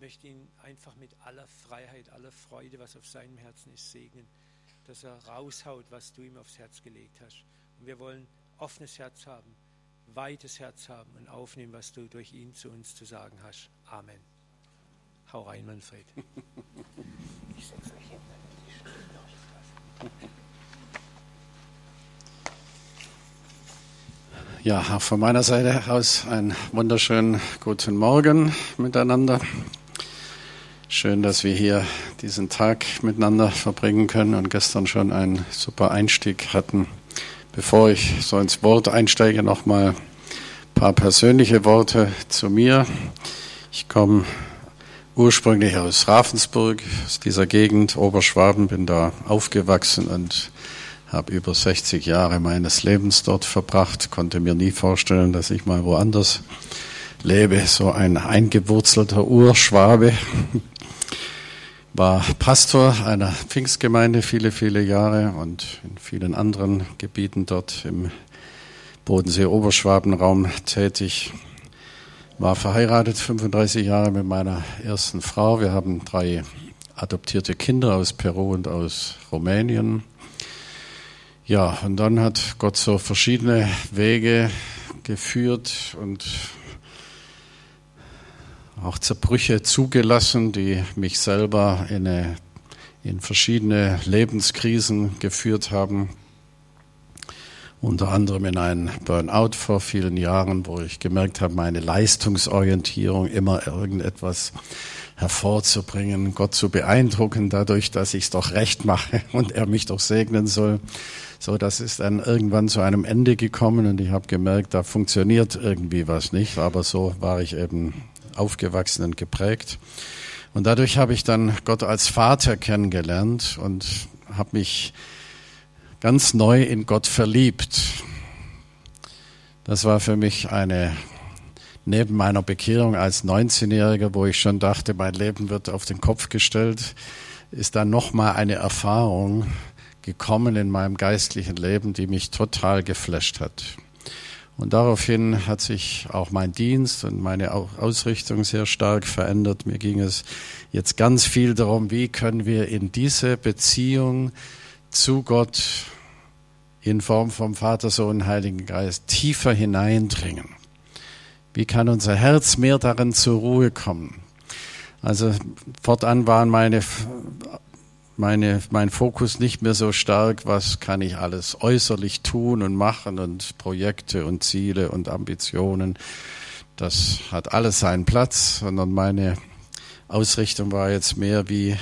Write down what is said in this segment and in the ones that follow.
möchte ihn einfach mit aller Freiheit, aller Freude, was auf seinem Herzen ist, segnen, dass er raushaut, was du ihm aufs Herz gelegt hast. Und wir wollen offenes Herz haben, weites Herz haben und aufnehmen, was du durch ihn zu uns zu sagen hast. Amen. Hau rein, Manfred. Ich setze mich hin, damit die Stimme Ja, von meiner Seite aus einen wunderschönen guten Morgen miteinander. Schön, dass wir hier diesen Tag miteinander verbringen können und gestern schon einen super Einstieg hatten. Bevor ich so ins Wort einsteige, noch mal ein paar persönliche Worte zu mir. Ich komme ursprünglich aus Ravensburg, aus dieser Gegend, Oberschwaben, bin da aufgewachsen und habe über 60 Jahre meines Lebens dort verbracht, konnte mir nie vorstellen, dass ich mal woanders lebe, so ein eingewurzelter Urschwabe war Pastor einer Pfingstgemeinde viele, viele Jahre und in vielen anderen Gebieten dort im Bodensee-Oberschwabenraum tätig. War verheiratet 35 Jahre mit meiner ersten Frau. Wir haben drei adoptierte Kinder aus Peru und aus Rumänien. Ja, und dann hat Gott so verschiedene Wege geführt und auch Zerbrüche zugelassen, die mich selber in, eine, in verschiedene Lebenskrisen geführt haben. Unter anderem in einen Burnout vor vielen Jahren, wo ich gemerkt habe, meine Leistungsorientierung, immer irgendetwas hervorzubringen, Gott zu beeindrucken, dadurch, dass ich es doch recht mache und er mich doch segnen soll. So, das ist dann irgendwann zu einem Ende gekommen und ich habe gemerkt, da funktioniert irgendwie was nicht. Aber so war ich eben aufgewachsen und geprägt. Und dadurch habe ich dann Gott als Vater kennengelernt und habe mich ganz neu in Gott verliebt. Das war für mich eine, neben meiner Bekehrung als 19-Jähriger, wo ich schon dachte, mein Leben wird auf den Kopf gestellt, ist dann nochmal eine Erfahrung gekommen in meinem geistlichen Leben, die mich total geflasht hat. Und daraufhin hat sich auch mein Dienst und meine Ausrichtung sehr stark verändert. Mir ging es jetzt ganz viel darum, wie können wir in diese Beziehung zu Gott in Form vom Vater, Sohn, Heiligen Geist tiefer hineindringen. Wie kann unser Herz mehr darin zur Ruhe kommen? Also fortan waren meine meine, mein Fokus nicht mehr so stark, was kann ich alles äußerlich tun und machen und Projekte und Ziele und Ambitionen. Das hat alles seinen Platz, sondern meine Ausrichtung war jetzt mehr, wie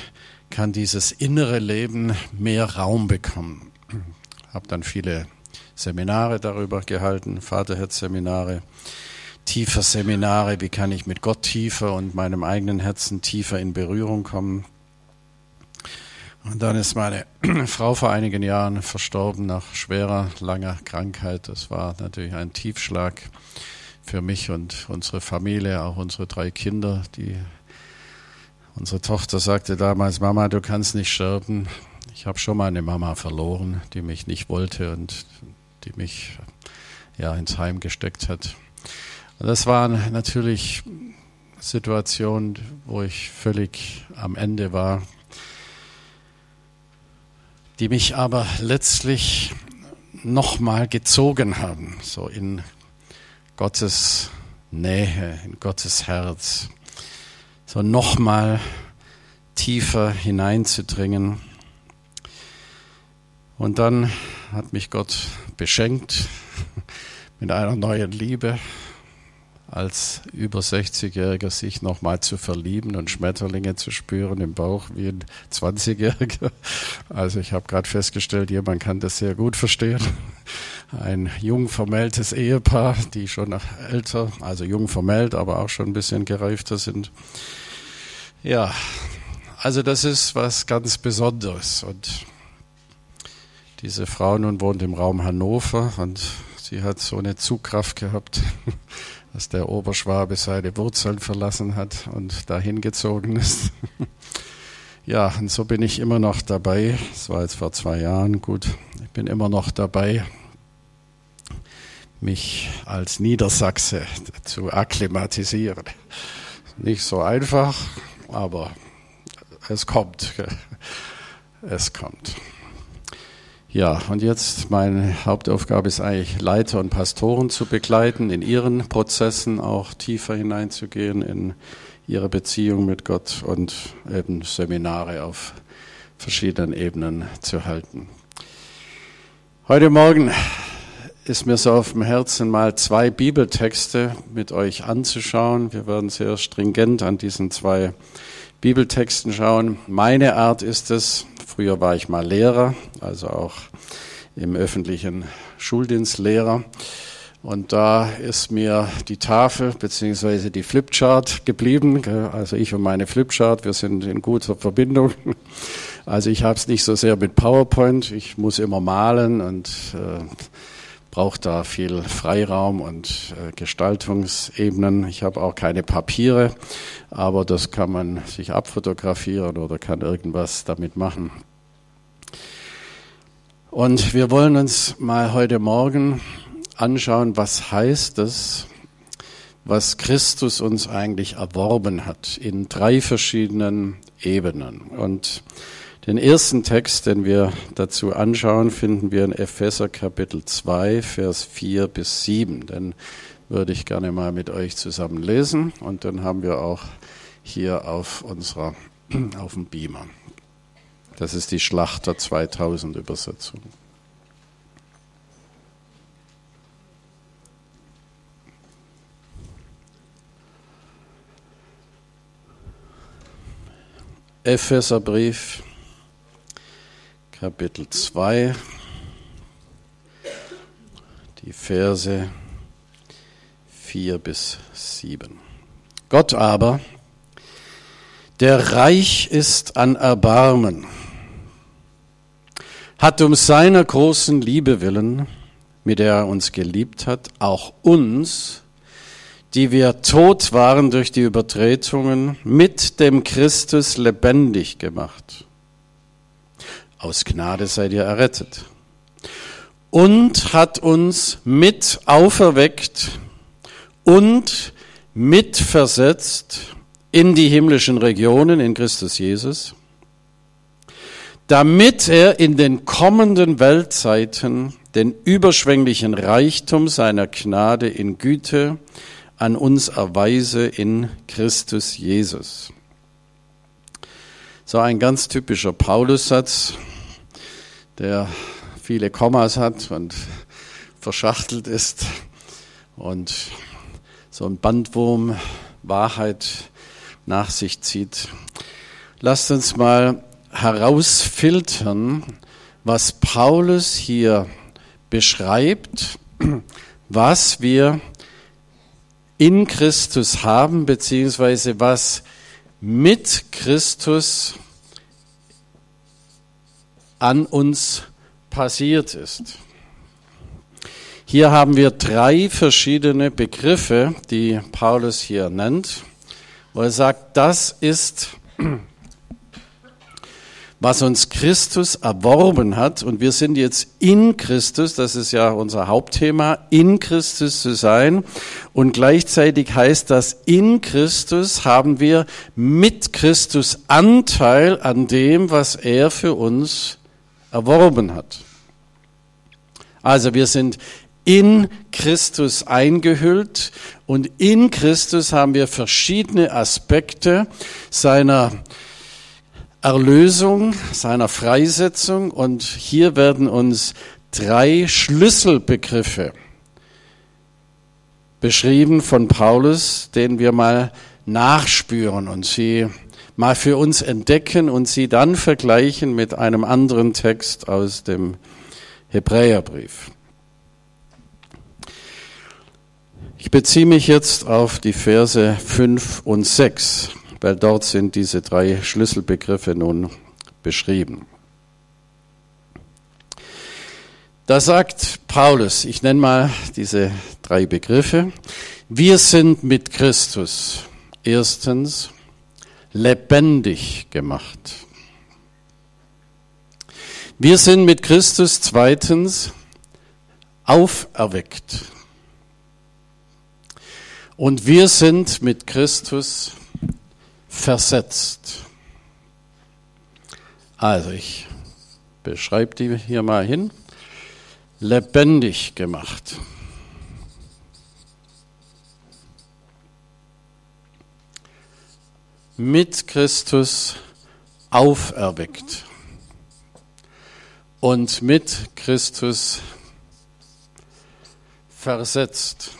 kann dieses innere Leben mehr Raum bekommen. Habe dann viele Seminare darüber gehalten, Vaterherz-Seminare, tiefer Seminare, wie kann ich mit Gott tiefer und meinem eigenen Herzen tiefer in Berührung kommen. Und dann ist meine Frau vor einigen Jahren verstorben nach schwerer, langer Krankheit. Das war natürlich ein Tiefschlag für mich und unsere Familie, auch unsere drei Kinder. Die, unsere Tochter sagte damals, Mama, du kannst nicht sterben. Ich habe schon mal eine Mama verloren, die mich nicht wollte und die mich ja ins Heim gesteckt hat. Und das waren natürlich Situationen, wo ich völlig am Ende war die mich aber letztlich nochmal gezogen haben, so in Gottes Nähe, in Gottes Herz, so nochmal tiefer hineinzudringen. Und dann hat mich Gott beschenkt mit einer neuen Liebe, als über 60-Jähriger sich nochmal zu verlieben und Schmetterlinge zu spüren im Bauch wie ein 20-Jähriger. Also ich habe gerade festgestellt, jemand kann das sehr gut verstehen. Ein jung vermähltes Ehepaar, die schon älter, also jung vermählt, aber auch schon ein bisschen gereifter sind. Ja, also das ist was ganz Besonderes. Und diese Frau nun wohnt im Raum Hannover und sie hat so eine Zugkraft gehabt dass der Oberschwabe seine Wurzeln verlassen hat und dahin gezogen ist. ja, und so bin ich immer noch dabei. Das war jetzt vor zwei Jahren. Gut, ich bin immer noch dabei, mich als Niedersachse zu akklimatisieren. nicht so einfach, aber es kommt. Es kommt. Ja, und jetzt meine Hauptaufgabe ist eigentlich, Leiter und Pastoren zu begleiten, in ihren Prozessen auch tiefer hineinzugehen, in ihre Beziehung mit Gott und eben Seminare auf verschiedenen Ebenen zu halten. Heute Morgen ist mir so auf dem Herzen, mal zwei Bibeltexte mit euch anzuschauen. Wir werden sehr stringent an diesen zwei Bibeltexten schauen. Meine Art ist es, früher war ich mal Lehrer, also auch im öffentlichen Schuldienst Lehrer. Und da ist mir die Tafel beziehungsweise die Flipchart geblieben. Also ich und meine Flipchart, wir sind in guter Verbindung. Also ich habe es nicht so sehr mit PowerPoint. Ich muss immer malen und äh, brauche da viel Freiraum und äh, Gestaltungsebenen. Ich habe auch keine Papiere, aber das kann man sich abfotografieren oder kann irgendwas damit machen. Und wir wollen uns mal heute Morgen anschauen, was heißt es, was Christus uns eigentlich erworben hat in drei verschiedenen Ebenen. Und den ersten Text, den wir dazu anschauen, finden wir in Epheser Kapitel 2, Vers 4 bis 7. Den würde ich gerne mal mit euch zusammen lesen und dann haben wir auch hier auf unserer, auf dem Beamer. Das ist die Schlachter 2000 Übersetzung. Epheserbrief, Kapitel 2, die Verse 4 bis 7. Gott aber, der reich ist an Erbarmen, hat um seiner großen Liebe willen, mit der er uns geliebt hat, auch uns, die wir tot waren durch die Übertretungen, mit dem Christus lebendig gemacht. Aus Gnade seid ihr errettet. Und hat uns mit auferweckt und mitversetzt in die himmlischen Regionen in Christus Jesus, damit er in den kommenden Weltzeiten den überschwänglichen Reichtum seiner Gnade in Güte an uns erweise in Christus Jesus. So ein ganz typischer Paulussatz, der viele Kommas hat und verschachtelt ist und so ein Bandwurm Wahrheit nach sich zieht. Lasst uns mal herausfiltern, was Paulus hier beschreibt, was wir in Christus haben, beziehungsweise was mit Christus an uns passiert ist. Hier haben wir drei verschiedene Begriffe, die Paulus hier nennt, wo er sagt, das ist was uns Christus erworben hat. Und wir sind jetzt in Christus, das ist ja unser Hauptthema, in Christus zu sein. Und gleichzeitig heißt das, in Christus haben wir mit Christus Anteil an dem, was er für uns erworben hat. Also wir sind in Christus eingehüllt und in Christus haben wir verschiedene Aspekte seiner Erlösung, seiner Freisetzung. Und hier werden uns drei Schlüsselbegriffe beschrieben von Paulus, denen wir mal nachspüren und sie mal für uns entdecken und sie dann vergleichen mit einem anderen Text aus dem Hebräerbrief. Ich beziehe mich jetzt auf die Verse 5 und 6 weil dort sind diese drei Schlüsselbegriffe nun beschrieben. Da sagt Paulus, ich nenne mal diese drei Begriffe, wir sind mit Christus erstens lebendig gemacht. Wir sind mit Christus zweitens auferweckt. Und wir sind mit Christus versetzt. Also ich beschreibe die hier mal hin. Lebendig gemacht. Mit Christus auferweckt und mit Christus versetzt.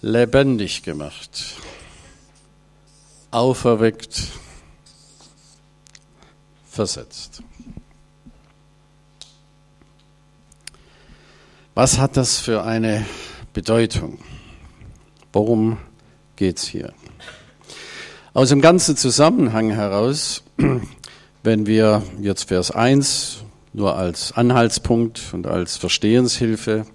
Lebendig gemacht, auferweckt, versetzt. Was hat das für eine Bedeutung? Worum geht es hier? Aus dem ganzen Zusammenhang heraus, wenn wir jetzt Vers 1 nur als Anhaltspunkt und als Verstehenshilfe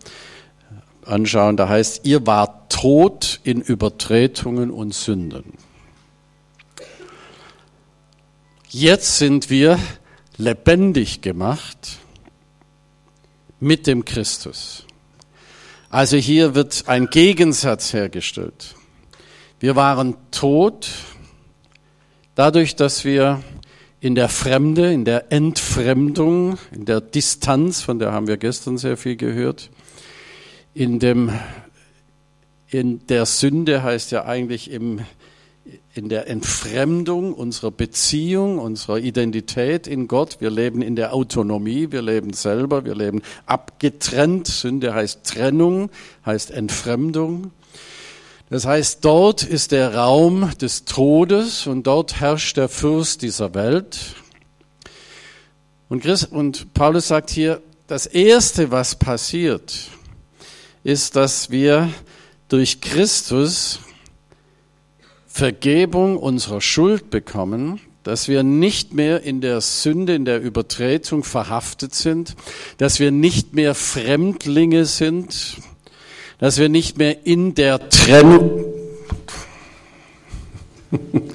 anschauen, da heißt, ihr wart tot in Übertretungen und Sünden. Jetzt sind wir lebendig gemacht mit dem Christus. Also hier wird ein Gegensatz hergestellt. Wir waren tot Dadurch, dass wir in der Fremde, in der Entfremdung, in der Distanz, von der haben wir gestern sehr viel gehört, in dem, in der Sünde heißt ja eigentlich im, in der Entfremdung unserer Beziehung, unserer Identität in Gott. Wir leben in der Autonomie, wir leben selber, wir leben abgetrennt. Sünde heißt Trennung, heißt Entfremdung. Das heißt, dort ist der Raum des Todes und dort herrscht der Fürst dieser Welt. Und, Christ, und Paulus sagt hier, das Erste, was passiert, ist, dass wir durch Christus Vergebung unserer Schuld bekommen, dass wir nicht mehr in der Sünde, in der Übertretung verhaftet sind, dass wir nicht mehr Fremdlinge sind, dass wir nicht mehr in der Trennung,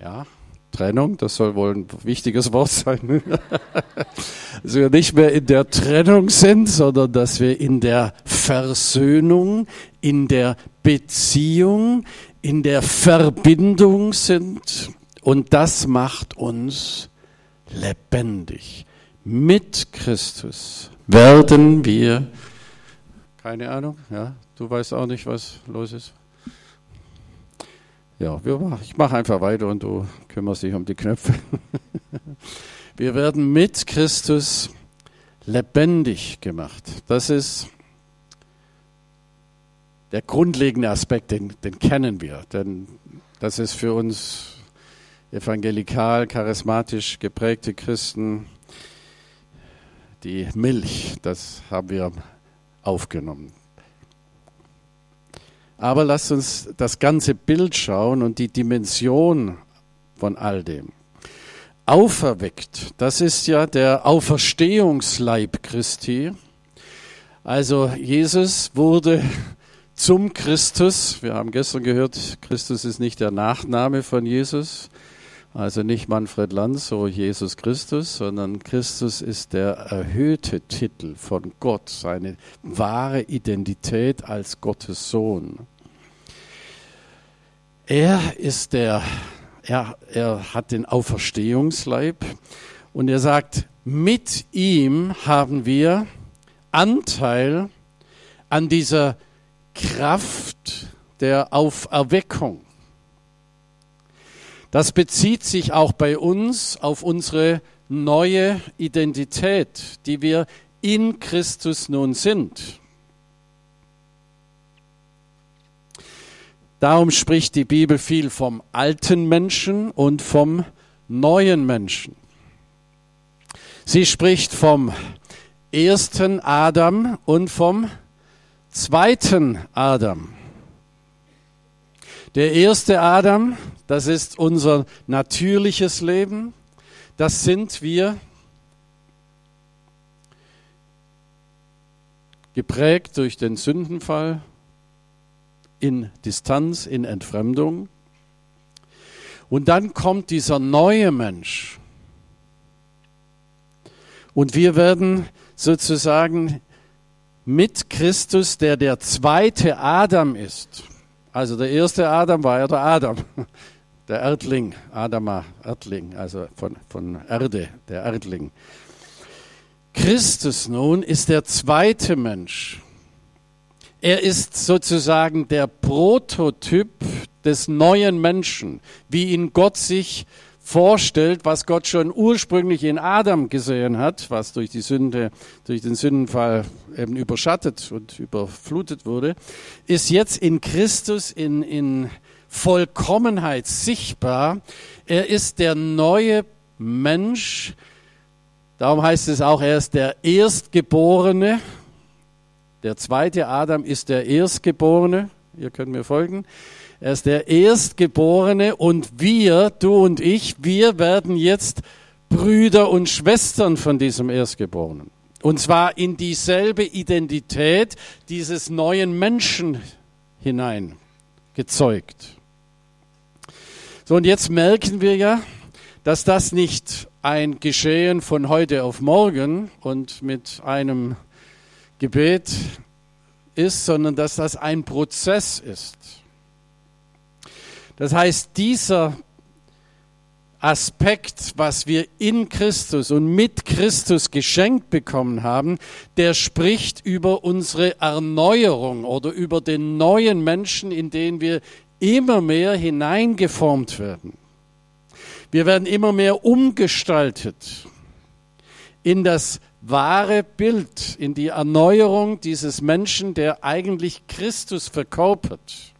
ja, Trennung, das soll wohl ein wichtiges Wort sein, dass wir nicht mehr in der Trennung sind, sondern dass wir in der Versöhnung, in der Beziehung, in der Verbindung sind. Und das macht uns lebendig. Mit Christus werden wir keine Ahnung, ja. Du weißt auch nicht, was los ist. Ja, wir, ich mache einfach weiter und du kümmerst dich um die Knöpfe. Wir werden mit Christus lebendig gemacht. Das ist der grundlegende Aspekt, den, den kennen wir. Denn das ist für uns evangelikal, charismatisch geprägte Christen die Milch. Das haben wir aufgenommen. Aber lasst uns das ganze Bild schauen und die Dimension von all dem. Auferweckt, das ist ja der Auferstehungsleib Christi. Also Jesus wurde zum Christus. Wir haben gestern gehört, Christus ist nicht der Nachname von Jesus, also nicht Manfred Lanz, so Jesus Christus, sondern Christus ist der erhöhte Titel von Gott, seine wahre Identität als Gottes Sohn. Er ist der, er, er hat den Auferstehungsleib und er sagt, mit ihm haben wir Anteil an dieser Kraft der Auferweckung. Das bezieht sich auch bei uns auf unsere neue Identität, die wir in Christus nun sind. Darum spricht die Bibel viel vom alten Menschen und vom neuen Menschen. Sie spricht vom ersten Adam und vom zweiten Adam. Der erste Adam, das ist unser natürliches Leben. Das sind wir geprägt durch den Sündenfall in Distanz, in Entfremdung. Und dann kommt dieser neue Mensch. Und wir werden sozusagen mit Christus, der der zweite Adam ist. Also der erste Adam war ja der Adam, der Erdling, Adama, Erdling, also von, von Erde, der Erdling. Christus nun ist der zweite Mensch. Er ist sozusagen der Prototyp des neuen Menschen, wie ihn Gott sich vorstellt, was Gott schon ursprünglich in Adam gesehen hat, was durch die Sünde, durch den Sündenfall eben überschattet und überflutet wurde, ist jetzt in Christus in, in Vollkommenheit sichtbar. Er ist der neue Mensch. Darum heißt es auch, er ist der Erstgeborene. Der zweite Adam ist der Erstgeborene. Ihr könnt mir folgen. Er ist der Erstgeborene und wir, du und ich, wir werden jetzt Brüder und Schwestern von diesem Erstgeborenen. Und zwar in dieselbe Identität dieses neuen Menschen hinein gezeugt. So, und jetzt merken wir ja, dass das nicht ein Geschehen von heute auf morgen und mit einem Gebet ist, sondern dass das ein Prozess ist. Das heißt, dieser Aspekt, was wir in Christus und mit Christus geschenkt bekommen haben, der spricht über unsere Erneuerung oder über den neuen Menschen, in den wir immer mehr hineingeformt werden. Wir werden immer mehr umgestaltet in das wahre Bild, in die Erneuerung dieses Menschen, der eigentlich Christus verkörpert.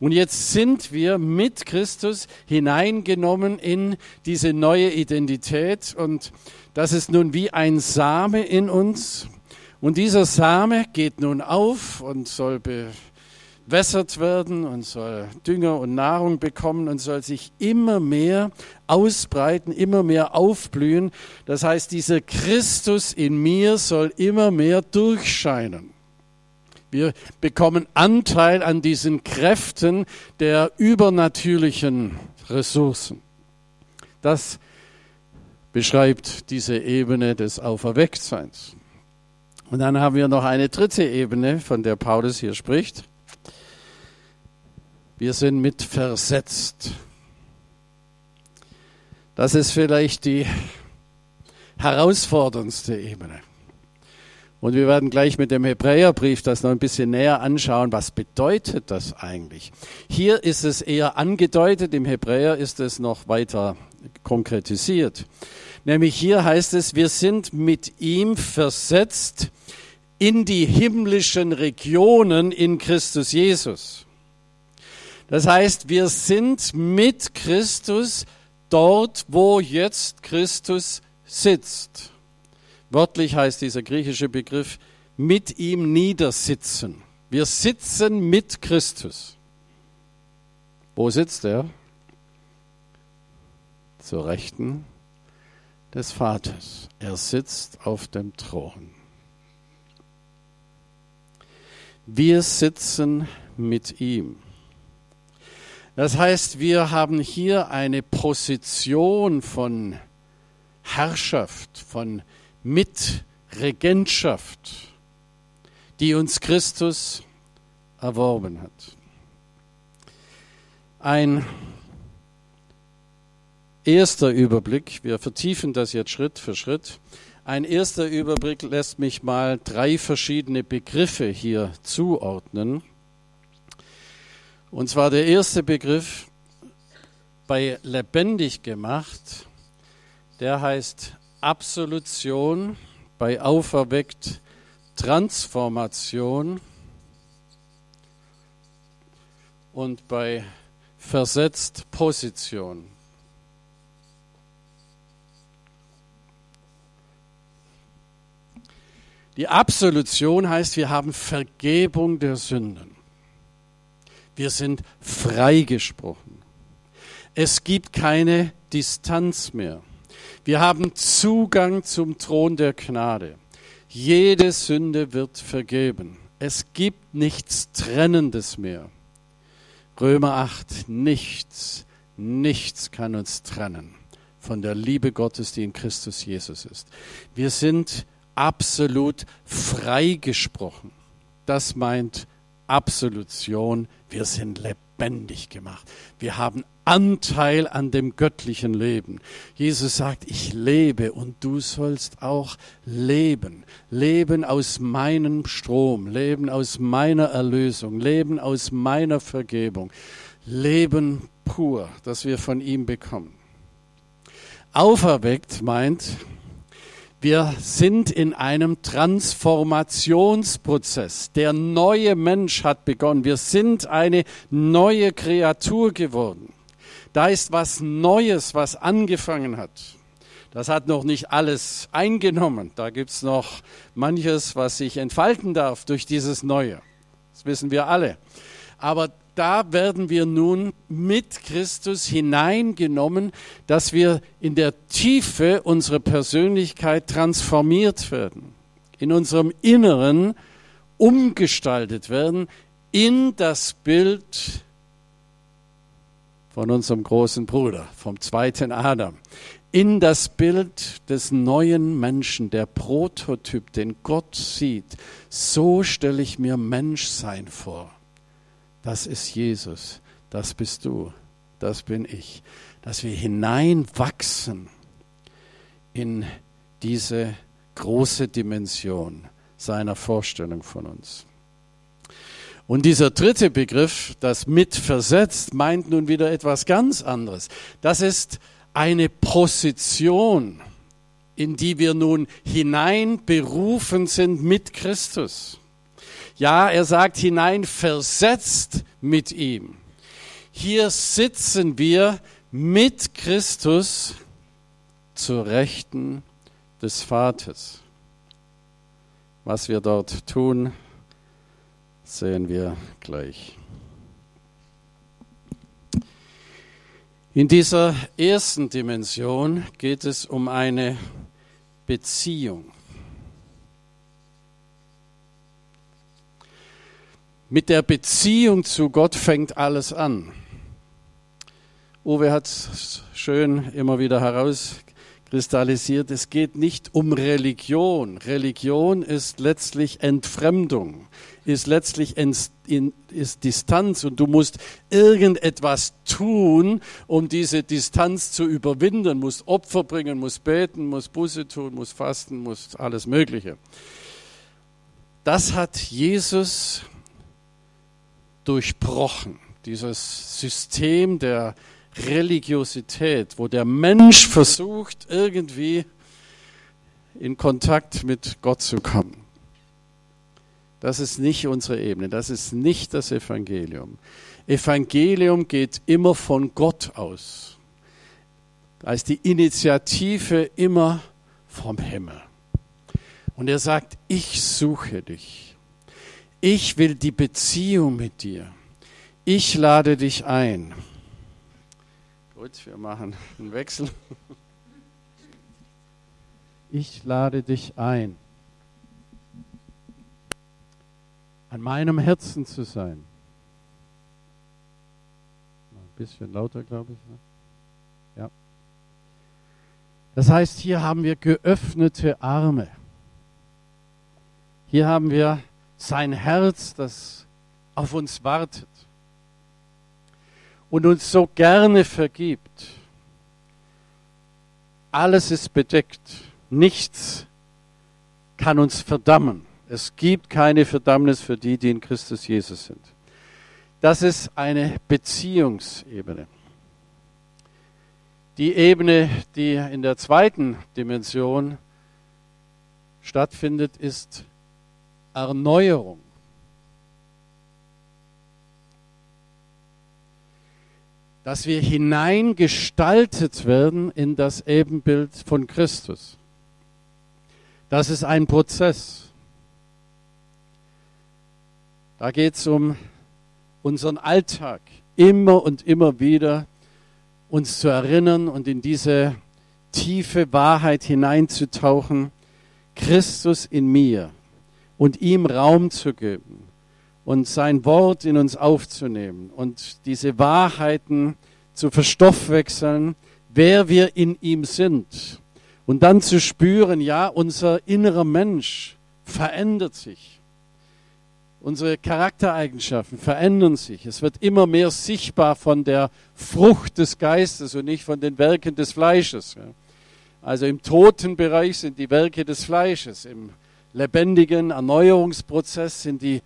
Und jetzt sind wir mit Christus hineingenommen in diese neue Identität. Und das ist nun wie ein Same in uns. Und dieser Same geht nun auf und soll bewässert werden und soll Dünger und Nahrung bekommen und soll sich immer mehr ausbreiten, immer mehr aufblühen. Das heißt, dieser Christus in mir soll immer mehr durchscheinen. Wir bekommen Anteil an diesen Kräften der übernatürlichen Ressourcen. Das beschreibt diese Ebene des Auferwecktseins. Und dann haben wir noch eine dritte Ebene, von der Paulus hier spricht. Wir sind mit versetzt. Das ist vielleicht die herausforderndste Ebene. Und wir werden gleich mit dem Hebräerbrief das noch ein bisschen näher anschauen. Was bedeutet das eigentlich? Hier ist es eher angedeutet, im Hebräer ist es noch weiter konkretisiert. Nämlich hier heißt es, wir sind mit ihm versetzt in die himmlischen Regionen in Christus Jesus. Das heißt, wir sind mit Christus dort, wo jetzt Christus sitzt. Wörtlich heißt dieser griechische Begriff mit ihm niedersitzen. Wir sitzen mit Christus. Wo sitzt er? Zur Rechten des Vaters. Er sitzt auf dem Thron. Wir sitzen mit ihm. Das heißt, wir haben hier eine Position von Herrschaft, von mit Regentschaft, die uns Christus erworben hat. Ein erster Überblick, wir vertiefen das jetzt Schritt für Schritt. Ein erster Überblick lässt mich mal drei verschiedene Begriffe hier zuordnen. Und zwar der erste Begriff bei lebendig gemacht, der heißt Absolution, bei Auferweckt Transformation und bei Versetzt Position. Die Absolution heißt, wir haben Vergebung der Sünden. Wir sind freigesprochen. Es gibt keine Distanz mehr. Wir haben Zugang zum Thron der Gnade. Jede Sünde wird vergeben. Es gibt nichts Trennendes mehr. Römer 8, nichts, nichts kann uns trennen von der Liebe Gottes, die in Christus Jesus ist. Wir sind absolut freigesprochen. Das meint Absolution. Wir sind lebendig gemacht. Wir haben Anteil an dem göttlichen Leben. Jesus sagt, ich lebe und du sollst auch leben. Leben aus meinem Strom, leben aus meiner Erlösung, leben aus meiner Vergebung. Leben pur, das wir von ihm bekommen. Auferweckt meint, wir sind in einem Transformationsprozess. Der neue Mensch hat begonnen. Wir sind eine neue Kreatur geworden. Da ist was Neues, was angefangen hat. Das hat noch nicht alles eingenommen. Da gibt es noch manches, was sich entfalten darf durch dieses Neue. Das wissen wir alle. Aber da werden wir nun mit Christus hineingenommen, dass wir in der Tiefe unserer Persönlichkeit transformiert werden, in unserem Inneren umgestaltet werden in das Bild von unserem großen Bruder, vom zweiten Adam, in das Bild des neuen Menschen, der Prototyp, den Gott sieht. So stelle ich mir Menschsein vor. Das ist Jesus, das bist du, das bin ich. Dass wir hineinwachsen in diese große Dimension seiner Vorstellung von uns. Und dieser dritte Begriff, das mitversetzt, meint nun wieder etwas ganz anderes. Das ist eine Position, in die wir nun hineinberufen sind mit Christus. Ja, er sagt hinein, versetzt mit ihm. Hier sitzen wir mit Christus zur Rechten des Vaters. Was wir dort tun, sehen wir gleich. In dieser ersten Dimension geht es um eine Beziehung. Mit der Beziehung zu Gott fängt alles an. Uwe hat es schön immer wieder herauskristallisiert. Es geht nicht um Religion. Religion ist letztlich Entfremdung, ist letztlich ist Distanz und du musst irgendetwas tun, um diese Distanz zu überwinden. Musst Opfer bringen, musst beten, musst Busse tun, musst fasten, musst alles Mögliche. Das hat Jesus durchbrochen. Dieses System der Religiosität, wo der Mensch versucht, irgendwie in Kontakt mit Gott zu kommen. Das ist nicht unsere Ebene, das ist nicht das Evangelium. Evangelium geht immer von Gott aus. Da ist die Initiative immer vom Himmel. Und er sagt, ich suche dich. Ich will die Beziehung mit dir. Ich lade dich ein. Gut, wir machen einen Wechsel. Ich lade dich ein, an meinem Herzen zu sein. Ein bisschen lauter, glaube ich. Ne? Ja. Das heißt, hier haben wir geöffnete Arme. Hier haben wir sein Herz, das auf uns wartet und uns so gerne vergibt. Alles ist bedeckt. Nichts kann uns verdammen. Es gibt keine Verdammnis für die, die in Christus Jesus sind. Das ist eine Beziehungsebene. Die Ebene, die in der zweiten Dimension stattfindet, ist Erneuerung. Dass wir hineingestaltet werden in das Ebenbild von Christus. Das ist ein Prozess. Da geht es um unseren Alltag, immer und immer wieder uns zu erinnern und in diese tiefe Wahrheit hineinzutauchen. Christus in mir und ihm Raum zu geben und sein Wort in uns aufzunehmen und diese Wahrheiten zu verstoffwechseln, wer wir in ihm sind Und dann zu spüren, ja, unser innerer Mensch verändert sich. Unsere Charaktereigenschaften verändern sich. Es wird immer mehr sichtbar von der Frucht des Geistes und nicht von den Werken des Fleisches. Also im toten Bereich sind die Werke des Fleisches, im lebendigen Erneuerungsprozess sind die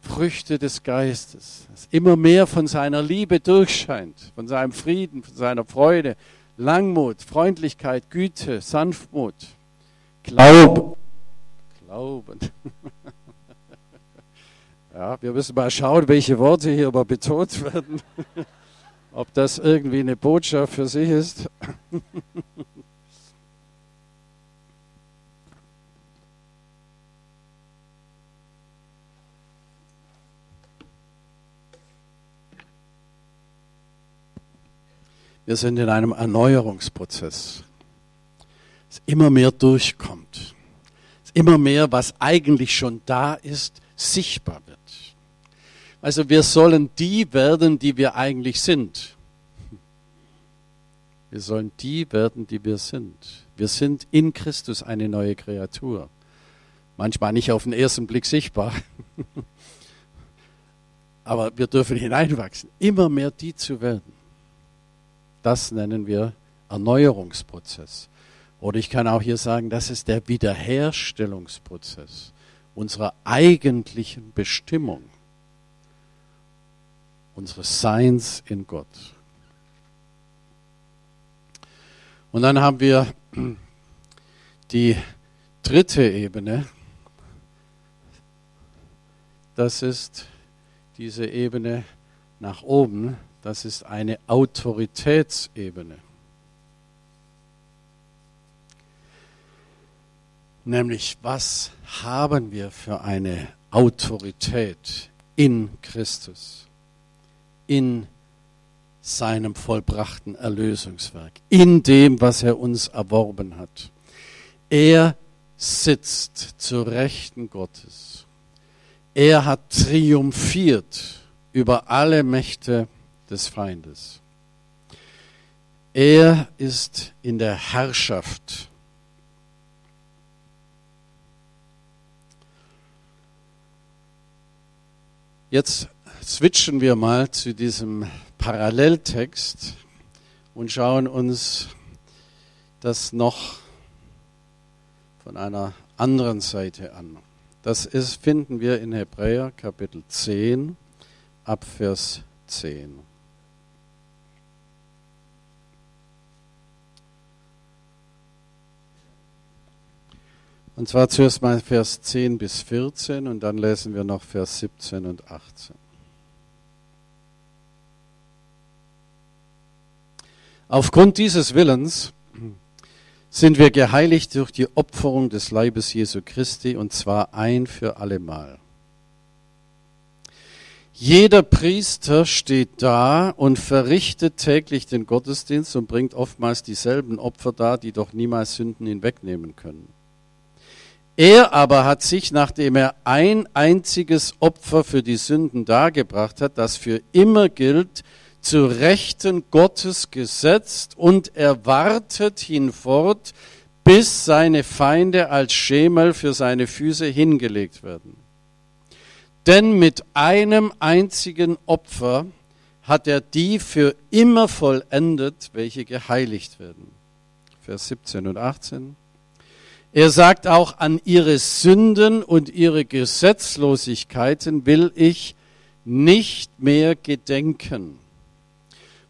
Früchte des Geistes, das immer mehr von seiner Liebe durchscheint, von seinem Frieden, von seiner Freude, Langmut, Freundlichkeit, Güte, Sanftmut, Glauben. Glauben. Ja, wir müssen mal schauen, welche Worte hier aber betont werden. Ob das irgendwie eine Botschaft für sich ist. Wir sind in einem Erneuerungsprozess. Es immer mehr durchkommt. Es immer mehr, was eigentlich schon da ist, sichtbar. Also wir sollen die werden, die wir eigentlich sind. Wir sollen die werden, die wir sind. Wir sind in Christus eine neue Kreatur. Manchmal nicht auf den ersten Blick sichtbar. Aber wir dürfen hineinwachsen, immer mehr die zu werden. Das nennen wir Erneuerungsprozess. Oder ich kann auch hier sagen, das ist der Wiederherstellungsprozess unserer eigentlichen Bestimmung, unseres Seins in Gott. Und dann haben wir die dritte Ebene. Das ist diese Ebene nach oben, das ist eine Autoritätsebene. Nämlich, was haben wir für eine Autorität in Christus, in seinem vollbrachten Erlösungswerk, in dem, was er uns erworben hat. Er sitzt zur Rechten Gottes. Er hat triumphiert über alle Mächte des Feindes. Er ist in der Herrschaft. Jetzt switchen wir mal zu diesem Paralleltext und schauen uns das noch von einer anderen Seite an. Das ist, finden wir in Hebräer Kapitel 10 ab Vers 10. Und zwar zuerst mal Vers 10 bis 14 und dann lesen wir noch Vers 17 und 18. Aufgrund dieses Willens sind wir geheiligt durch die Opferung des Leibes Jesu Christi und zwar ein für allemal. Jeder Priester steht da und verrichtet täglich den Gottesdienst und bringt oftmals dieselben Opfer dar, die doch niemals Sünden hinwegnehmen können. Er aber hat sich, nachdem er ein einziges Opfer für die Sünden dargebracht hat, das für immer gilt, zu Rechten Gottes gesetzt und erwartet hinfort, bis seine Feinde als Schemel für seine Füße hingelegt werden. Denn mit einem einzigen Opfer hat er die für immer vollendet, welche geheiligt werden. Vers 17 und 18. Er sagt auch, an ihre Sünden und ihre Gesetzlosigkeiten will ich nicht mehr gedenken.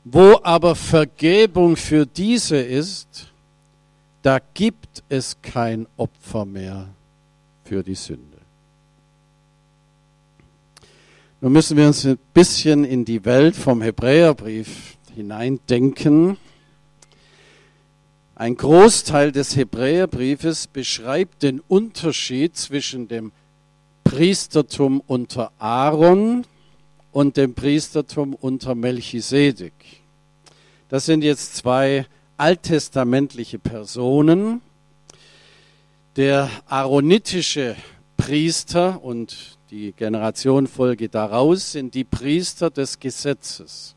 Wo aber Vergebung für diese ist, da gibt es kein Opfer mehr für die Sünde. Nun müssen wir uns ein bisschen in die Welt vom Hebräerbrief hineindenken. Ein Großteil des Hebräerbriefes beschreibt den Unterschied zwischen dem Priestertum unter Aaron und dem Priestertum unter Melchisedek. Das sind jetzt zwei alttestamentliche Personen. Der aaronitische Priester und die Generationenfolge daraus sind die Priester des Gesetzes.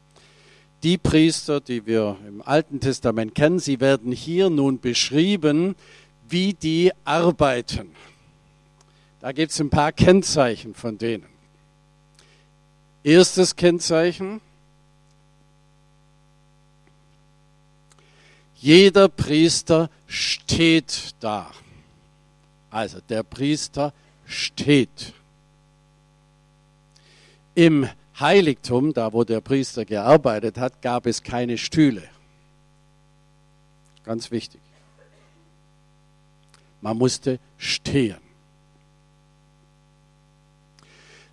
die Priester, die wir im Alten Testament kennen, sie werden hier nun beschrieben, wie die arbeiten. Da gibt es ein paar Kennzeichen von denen. Erstes Kennzeichen. Jeder Priester steht da. Also der Priester steht. Im Heiligtum, da wo der Priester gearbeitet hat, gab es keine Stühle. Ganz wichtig. Man musste stehen.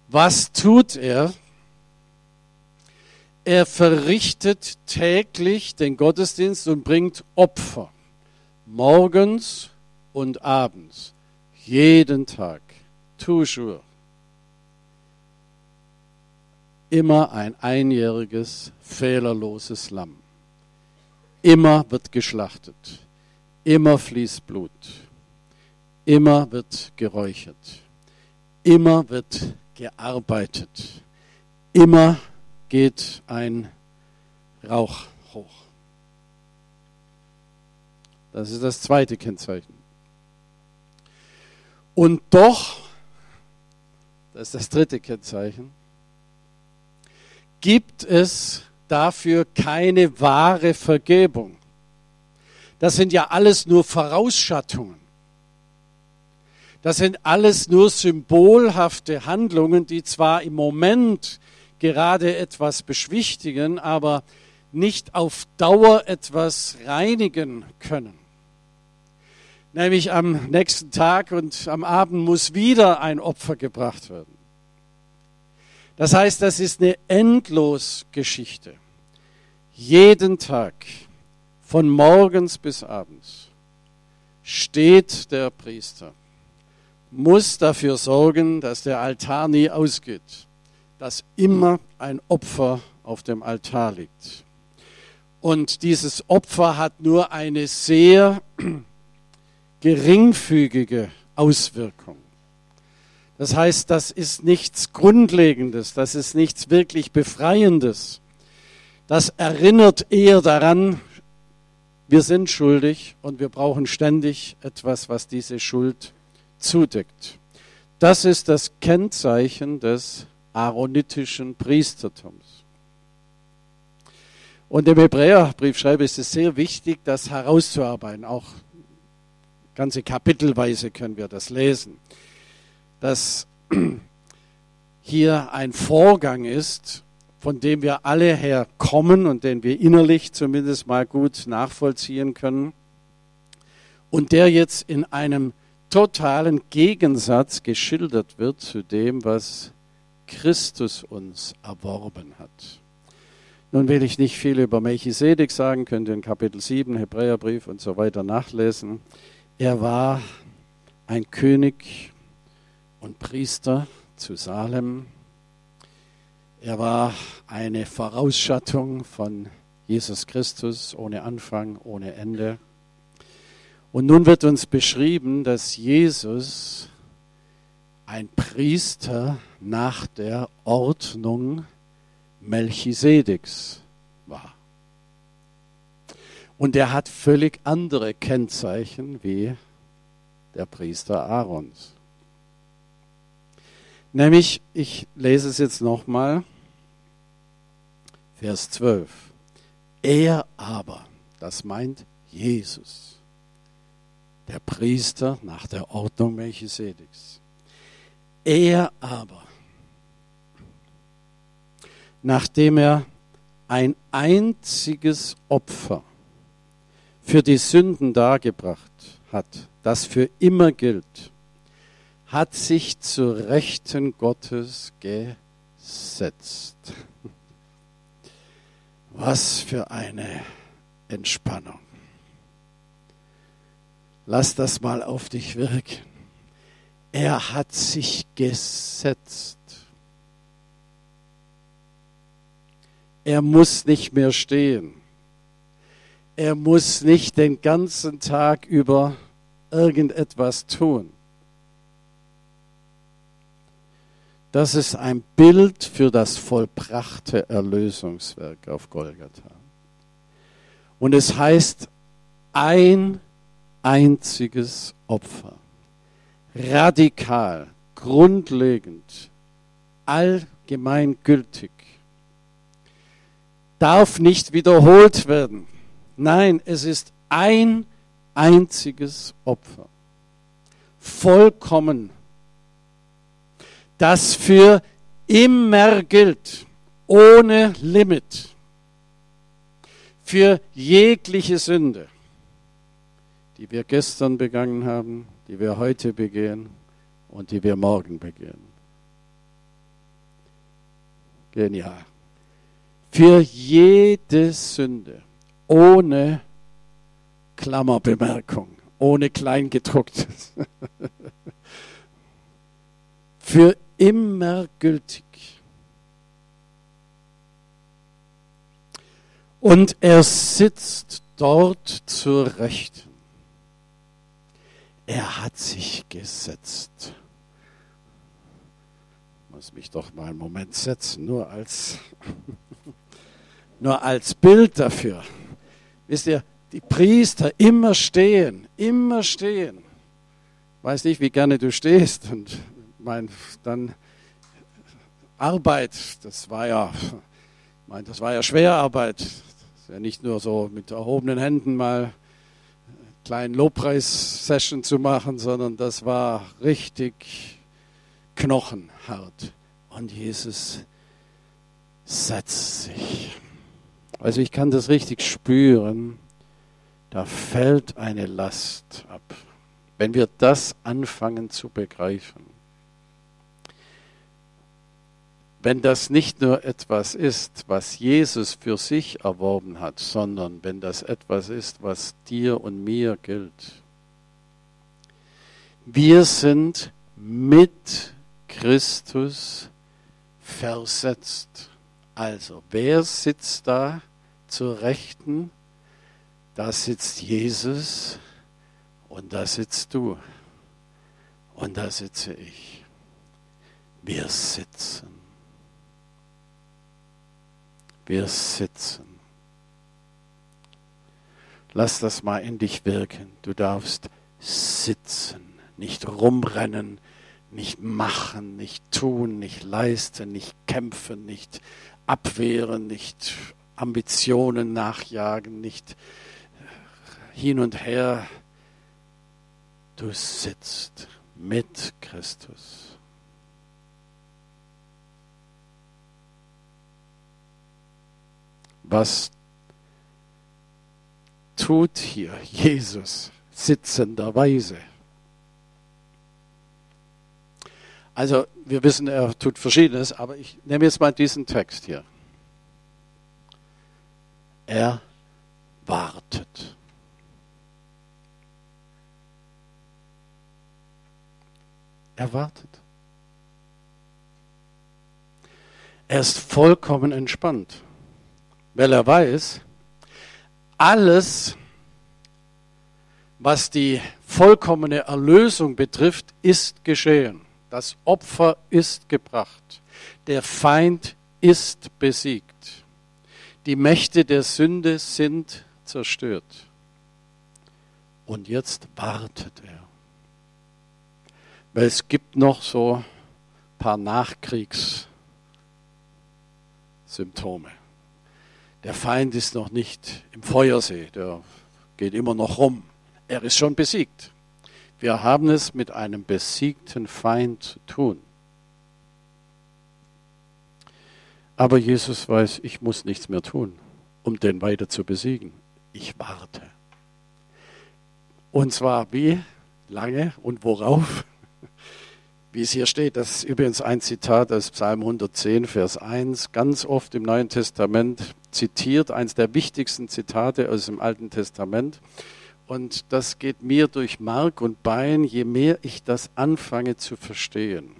Was tut er? Er verrichtet täglich den Gottesdienst und bringt Opfer. Morgens und abends. Jeden Tag. Toujours immer ein einjähriges, fehlerloses Lamm. Immer wird geschlachtet. Immer fließt Blut. Immer wird geräuchert. Immer wird gearbeitet. Immer geht ein Rauch hoch. Das ist das zweite Kennzeichen. Und doch, das ist das dritte Kennzeichen, gibt es dafür keine wahre Vergebung. Das sind ja alles nur Vorausschattungen. Das sind alles nur symbolhafte Handlungen, die zwar im Moment gerade etwas beschwichtigen, aber nicht auf Dauer etwas reinigen können. Nämlich am nächsten Tag und am Abend muss wieder ein Opfer gebracht werden. Das heißt, das ist eine Endlosgeschichte. Jeden Tag, von morgens bis abends, steht der Priester, muss dafür sorgen, dass der Altar nie ausgeht, dass immer ein Opfer auf dem Altar liegt. Und dieses Opfer hat nur eine sehr geringfügige Auswirkung. Das heißt, das ist nichts Grundlegendes, das ist nichts wirklich Befreiendes. Das erinnert eher daran, wir sind schuldig und wir brauchen ständig etwas, was diese Schuld zudeckt. Das ist das Kennzeichen des aaronitischen Priestertums. Und im Hebräerbriefschreiber ist es sehr wichtig, das herauszuarbeiten. Auch ganze Kapitelweise können wir das lesen dass hier ein Vorgang ist, von dem wir alle herkommen und den wir innerlich zumindest mal gut nachvollziehen können und der jetzt in einem totalen Gegensatz geschildert wird zu dem, was Christus uns erworben hat. Nun will ich nicht viel über Melchisedek sagen, könnt ihr in Kapitel 7, Hebräerbrief und so weiter nachlesen. Er war ein König und Priester zu Salem. Er war eine Vorausschattung von Jesus Christus ohne Anfang, ohne Ende. Und nun wird uns beschrieben, dass Jesus ein Priester nach der Ordnung Melchisedeks war. Und er hat völlig andere Kennzeichen wie der Priester Aarons. Nämlich, ich lese es jetzt nochmal, Vers 12. Er aber, das meint Jesus, der Priester nach der Ordnung Melchisedeks. Er aber, nachdem er ein einziges Opfer für die Sünden dargebracht hat, das für immer gilt, hat sich zu Rechten Gottes gesetzt. Was für eine Entspannung. Lass das mal auf dich wirken. Er hat sich gesetzt. Er muss nicht mehr stehen. Er muss nicht den ganzen Tag über irgendetwas tun. Das ist ein Bild für das vollbrachte Erlösungswerk auf Golgatha. Und es heißt ein einziges Opfer. Radikal, grundlegend, allgemeingültig. Darf nicht wiederholt werden. Nein, es ist ein einziges Opfer. Vollkommen. Das für immer gilt, ohne Limit. Für jegliche Sünde, die wir gestern begangen haben, die wir heute begehen und die wir morgen begehen. Genial. Für jede Sünde, ohne Klammerbemerkung, ohne Kleingedrucktes. Für immer gültig. Und er sitzt dort zur Rechten. Er hat sich gesetzt. Ich muss mich doch mal einen Moment setzen, nur als, nur als Bild dafür. Wisst ihr, die Priester immer stehen, immer stehen. Ich weiß nicht, wie gerne du stehst und mein, dann Arbeit, das war ja, mein, das war ja Schwerarbeit. Das ist ja nicht nur so mit erhobenen Händen mal kleinen Lobpreis-Session zu machen, sondern das war richtig knochenhart. Und Jesus setzt sich. Also ich kann das richtig spüren da fällt eine Last ab. Wenn wir das anfangen zu begreifen, wenn das nicht nur etwas ist, was Jesus für sich erworben hat, sondern wenn das etwas ist, was dir und mir gilt. Wir sind mit Christus versetzt. Also, wer sitzt da zur Rechten da sitzt Jesus und da sitzt du und da sitze ich. Wir sitzen. Wir sitzen. Lass das mal in dich wirken. Du darfst sitzen, nicht rumrennen, nicht machen, nicht tun, nicht leisten, nicht kämpfen, nicht abwehren, nicht Ambitionen nachjagen, nicht hin und her. Du sitzt mit Christus. Was tut hier Jesus sitzenderweise? Also wir wissen, er tut verschiedenes, aber ich nehme jetzt mal diesen Text hier. Er wartet. Er wartet. Er ist vollkommen entspannt, weil er weiß, alles, was die vollkommene Erlösung betrifft, ist geschehen. Das Opfer ist gebracht. Der Feind ist besiegt. Die Mächte der Sünde sind zerstört. Und jetzt wartet er. Weil es gibt noch so ein paar Nachkriegssymptome. Der Feind ist noch nicht im Feuersee, der geht immer noch rum. Er ist schon besiegt. Wir haben es mit einem besiegten Feind zu tun. Aber Jesus weiß, ich muss nichts mehr tun, um den weiter zu besiegen. Ich warte. Und zwar wie lange und worauf? Wie es hier steht, das ist übrigens ein Zitat aus Psalm 110, Vers 1, ganz oft im Neuen Testament zitiert, eines der wichtigsten Zitate aus dem Alten Testament. Und das geht mir durch Mark und Bein, je mehr ich das anfange zu verstehen.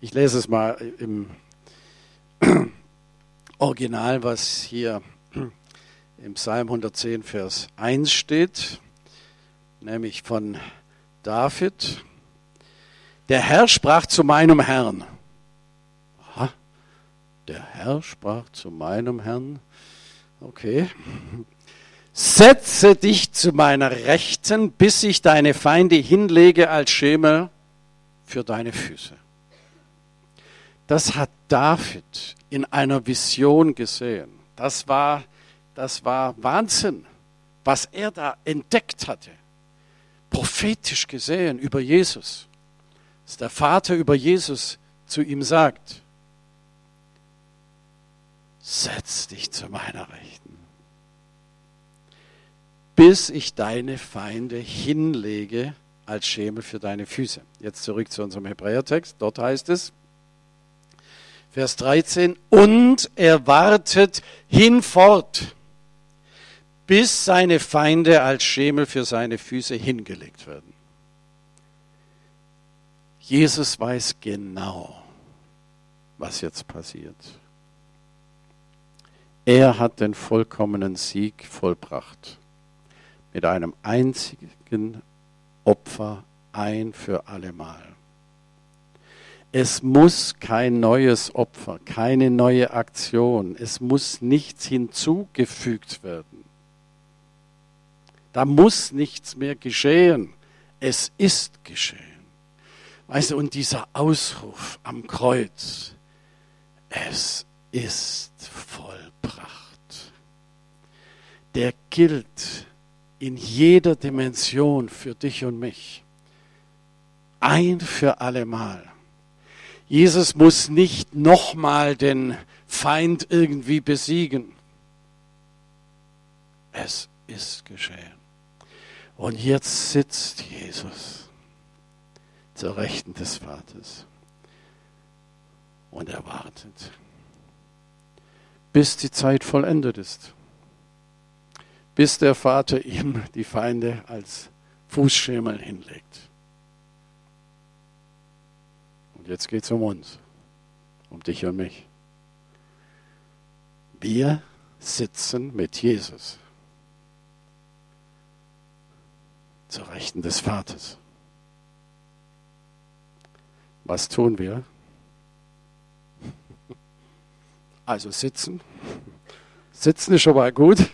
Ich lese es mal im Original, was hier im Psalm 110, Vers 1 steht, nämlich von David. Der Herr sprach zu meinem Herrn. Der Herr sprach zu meinem Herrn. Okay. Setze dich zu meiner Rechten, bis ich deine Feinde hinlege als Schemel für deine Füße. Das hat David in einer Vision gesehen. Das war, das war Wahnsinn, was er da entdeckt hatte. Prophetisch gesehen über Jesus. Dass der Vater über Jesus zu ihm sagt, setz dich zu meiner Rechten, bis ich deine Feinde hinlege als Schemel für deine Füße. Jetzt zurück zu unserem Hebräertext. Dort heißt es, Vers 13, und er wartet hinfort, bis seine Feinde als Schemel für seine Füße hingelegt werden. Jesus weiß genau, was jetzt passiert. Er hat den vollkommenen Sieg vollbracht. Mit einem einzigen Opfer ein für allemal. Es muss kein neues Opfer, keine neue Aktion, es muss nichts hinzugefügt werden. Da muss nichts mehr geschehen. Es ist geschehen. Weißt du, und dieser Ausruf am Kreuz, es ist vollbracht, der gilt in jeder Dimension für dich und mich. Ein für allemal. Jesus muss nicht nochmal den Feind irgendwie besiegen. Es ist geschehen. Und jetzt sitzt Jesus zur Rechten des Vaters und er wartet, bis die Zeit vollendet ist, bis der Vater ihm die Feinde als Fußschemel hinlegt. Und jetzt geht es um uns, um dich und mich. Wir sitzen mit Jesus zur Rechten des Vaters. Was tun wir? Also sitzen. Sitzen ist schon mal gut.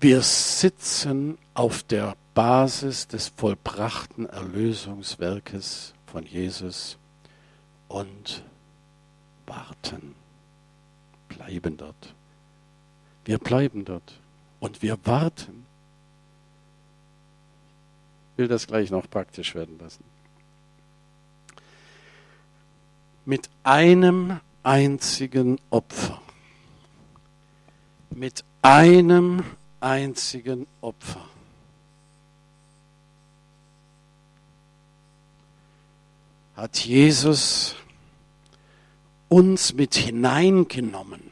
Wir sitzen auf der Basis des vollbrachten Erlösungswerkes von Jesus und warten, bleiben dort. Wir bleiben dort und wir warten. Ich will das gleich noch praktisch werden lassen. Mit einem einzigen Opfer. Mit einem einzigen Opfer hat Jesus uns mit hineingenommen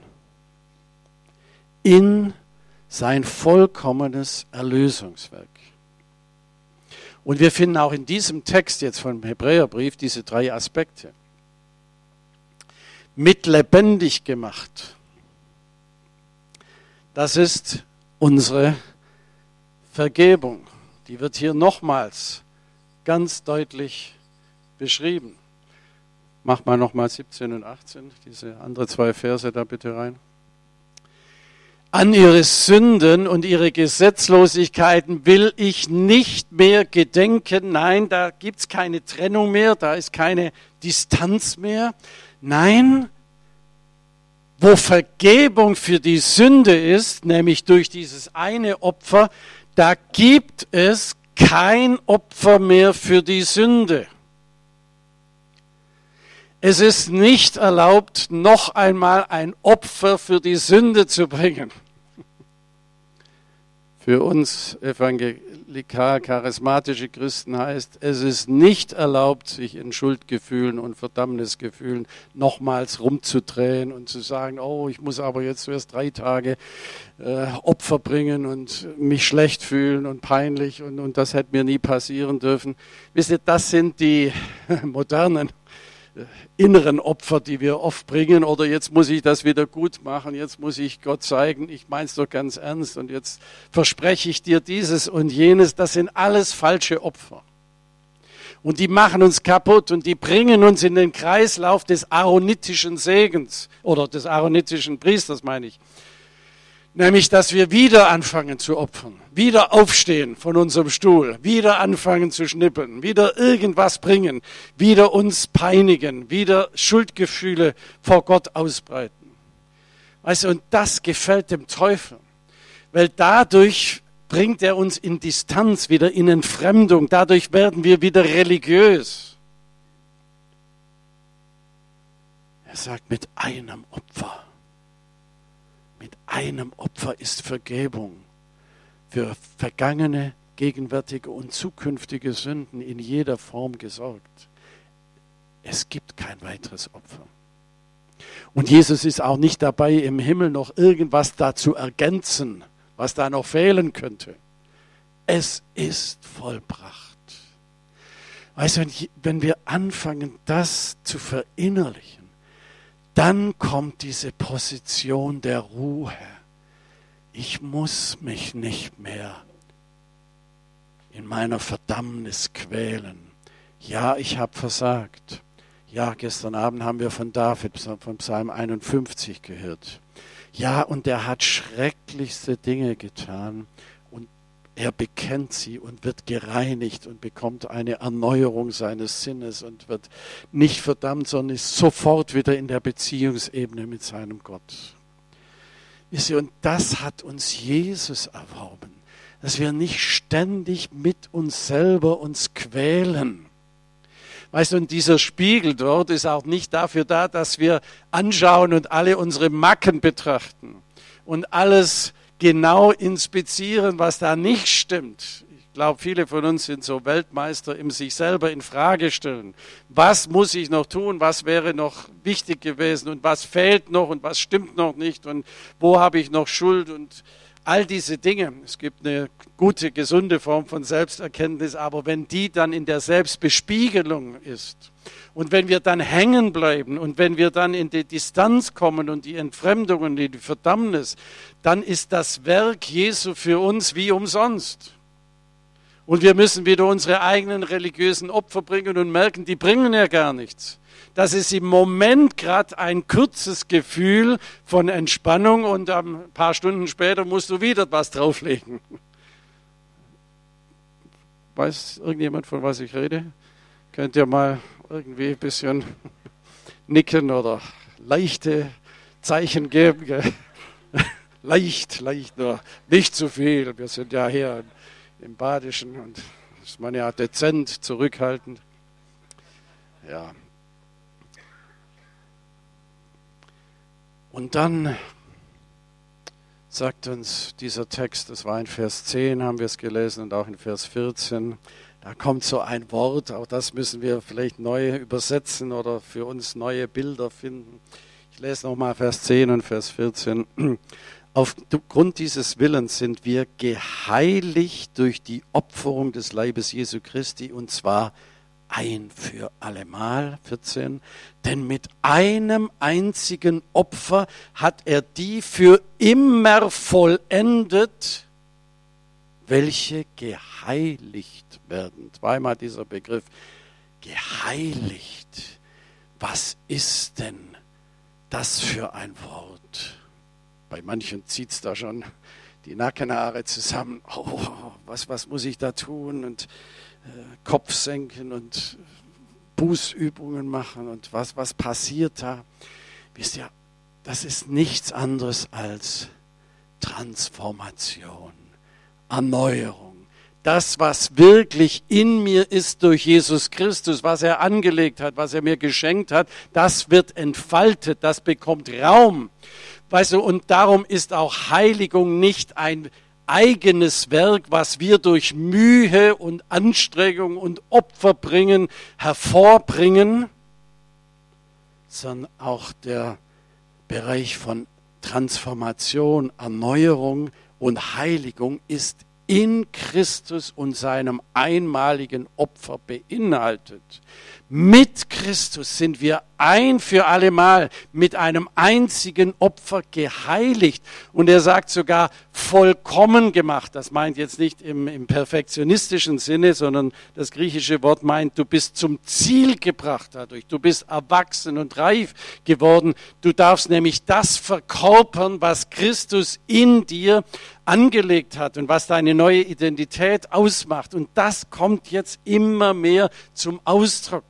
in sein vollkommenes Erlösungswerk. Und wir finden auch in diesem Text jetzt vom Hebräerbrief diese drei Aspekte. Mit lebendig gemacht. Das ist unsere Vergebung. Die wird hier nochmals ganz deutlich beschrieben. Mach mal nochmal 17 und 18, diese andere zwei Verse da bitte rein. An ihre Sünden und ihre Gesetzlosigkeiten will ich nicht mehr gedenken. Nein, da gibt es keine Trennung mehr, da ist keine Distanz mehr. Nein, wo Vergebung für die Sünde ist, nämlich durch dieses eine Opfer, da gibt es kein Opfer mehr für die Sünde. Es ist nicht erlaubt, noch einmal ein Opfer für die Sünde zu bringen. Für uns evangelikal charismatische Christen heißt, es ist nicht erlaubt, sich in Schuldgefühlen und Verdammnisgefühlen nochmals rumzudrehen und zu sagen, oh, ich muss aber jetzt zuerst drei Tage äh, Opfer bringen und mich schlecht fühlen und peinlich und, und das hätte mir nie passieren dürfen. Wisst ihr, das sind die modernen inneren Opfer, die wir oft bringen, oder jetzt muss ich das wieder gut machen, jetzt muss ich Gott zeigen, ich meine es doch ganz ernst und jetzt verspreche ich dir dieses und jenes, das sind alles falsche Opfer. Und die machen uns kaputt und die bringen uns in den Kreislauf des aaronitischen Segens oder des aaronitischen Priesters, meine ich. Nämlich, dass wir wieder anfangen zu opfern, wieder aufstehen von unserem Stuhl, wieder anfangen zu schnippeln, wieder irgendwas bringen, wieder uns peinigen, wieder Schuldgefühle vor Gott ausbreiten. Weißt du, und das gefällt dem Teufel, weil dadurch bringt er uns in Distanz, wieder in Entfremdung, dadurch werden wir wieder religiös. Er sagt, mit einem Opfer einem Opfer ist Vergebung für vergangene, gegenwärtige und zukünftige Sünden in jeder Form gesorgt. Es gibt kein weiteres Opfer. Und Jesus ist auch nicht dabei, im Himmel noch irgendwas da zu ergänzen, was da noch fehlen könnte. Es ist vollbracht. Weißt du, wenn wir anfangen, das zu verinnerlichen, dann kommt diese Position der Ruhe. Ich muss mich nicht mehr in meiner Verdammnis quälen. Ja, ich habe versagt. Ja, gestern Abend haben wir von David, von Psalm 51 gehört. Ja, und er hat schrecklichste Dinge getan er bekennt sie und wird gereinigt und bekommt eine Erneuerung seines Sinnes und wird nicht verdammt, sondern ist sofort wieder in der Beziehungsebene mit seinem Gott. Und das hat uns Jesus erworben, dass wir nicht ständig mit uns selber uns quälen. Weißt du, und dieser Spiegel dort ist auch nicht dafür da, dass wir anschauen und alle unsere Macken betrachten und alles genau inspizieren, was da nicht stimmt. Ich glaube, viele von uns sind so Weltmeister im sich selber in Frage stellen. Was muss ich noch tun? Was wäre noch wichtig gewesen? Und was fehlt noch? Und was stimmt noch nicht? Und wo habe ich noch Schuld? Und all diese Dinge. Es gibt eine gute, gesunde Form von Selbsterkenntnis, aber wenn die dann in der Selbstbespiegelung ist und wenn wir dann hängen bleiben und wenn wir dann in die Distanz kommen und die Entfremdung und die Verdammnis, dann ist das Werk Jesu für uns wie umsonst. Und wir müssen wieder unsere eigenen religiösen Opfer bringen und merken, die bringen ja gar nichts. Das ist im Moment gerade ein kurzes Gefühl von Entspannung und ein paar Stunden später musst du wieder was drauflegen. Weiß irgendjemand, von was ich rede? Könnt ihr mal irgendwie ein bisschen nicken oder leichte Zeichen geben. leicht, leicht nur, nicht zu viel. Wir sind ja hier im Badischen und ist man ja dezent zurückhaltend. Ja. Und dann sagt uns dieser Text, das war in Vers 10, haben wir es gelesen und auch in Vers 14, da kommt so ein Wort, auch das müssen wir vielleicht neu übersetzen oder für uns neue Bilder finden. Ich lese nochmal Vers 10 und Vers 14. Aufgrund dieses Willens sind wir geheiligt durch die Opferung des Leibes Jesu Christi und zwar ein für allemal, 14, denn mit einem einzigen Opfer hat er die für immer vollendet, welche geheiligt werden. Zweimal dieser Begriff, geheiligt. Was ist denn das für ein Wort? Bei manchen zieht es da schon die Nackenhaare zusammen. Oh, was, was muss ich da tun? Und äh, Kopf senken und Bußübungen machen und was, was passiert da? Wisst ihr, das ist nichts anderes als Transformation. Erneuerung. Das, was wirklich in mir ist durch Jesus Christus, was er angelegt hat, was er mir geschenkt hat, das wird entfaltet, das bekommt Raum. Weißt du, und darum ist auch Heiligung nicht ein eigenes Werk, was wir durch Mühe und Anstrengung und Opfer bringen, hervorbringen, sondern auch der Bereich von Transformation, Erneuerung, und Heiligung ist in Christus und seinem einmaligen Opfer beinhaltet. Mit Christus sind wir ein für allemal mit einem einzigen Opfer geheiligt. Und er sagt sogar vollkommen gemacht. Das meint jetzt nicht im, im perfektionistischen Sinne, sondern das griechische Wort meint, du bist zum Ziel gebracht dadurch. Du bist erwachsen und reif geworden. Du darfst nämlich das verkörpern, was Christus in dir angelegt hat und was deine neue Identität ausmacht. Und das kommt jetzt immer mehr zum Ausdruck.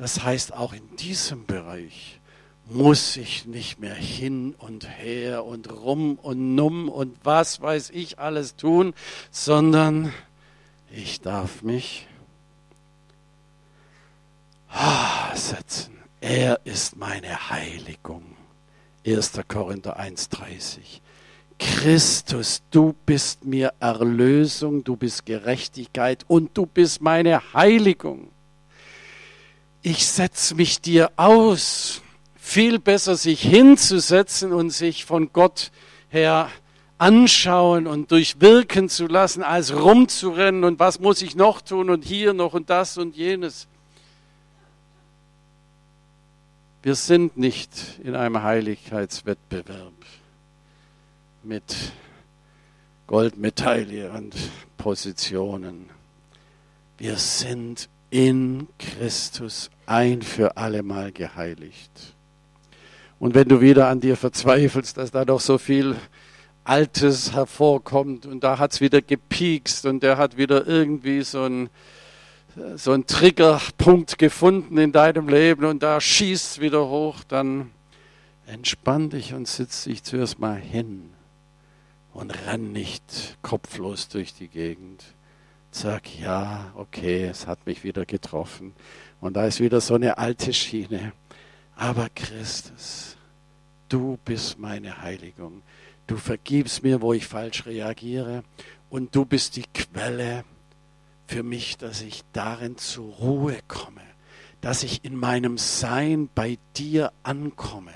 Das heißt, auch in diesem Bereich muss ich nicht mehr hin und her und rum und numm und was weiß ich alles tun, sondern ich darf mich setzen. Er ist meine Heiligung. 1. Korinther 1,30. Christus, du bist mir Erlösung, du bist Gerechtigkeit und du bist meine Heiligung. Ich setze mich dir aus. Viel besser sich hinzusetzen und sich von Gott her anschauen und durchwirken zu lassen, als rumzurennen und was muss ich noch tun und hier noch und das und jenes. Wir sind nicht in einem Heiligkeitswettbewerb mit Goldmedaille und Positionen. Wir sind in Christus ein für allemal geheiligt. Und wenn du wieder an dir verzweifelst, dass da doch so viel Altes hervorkommt und da hat es wieder gepiekst und der hat wieder irgendwie so ein so einen Triggerpunkt gefunden in deinem Leben und da schießt wieder hoch, dann entspann dich und sitz dich zuerst mal hin und renn nicht kopflos durch die Gegend. Sag, ja, okay, es hat mich wieder getroffen. Und da ist wieder so eine alte Schiene. Aber Christus, du bist meine Heiligung. Du vergibst mir, wo ich falsch reagiere. Und du bist die Quelle für mich, dass ich darin zur Ruhe komme. Dass ich in meinem Sein bei dir ankomme.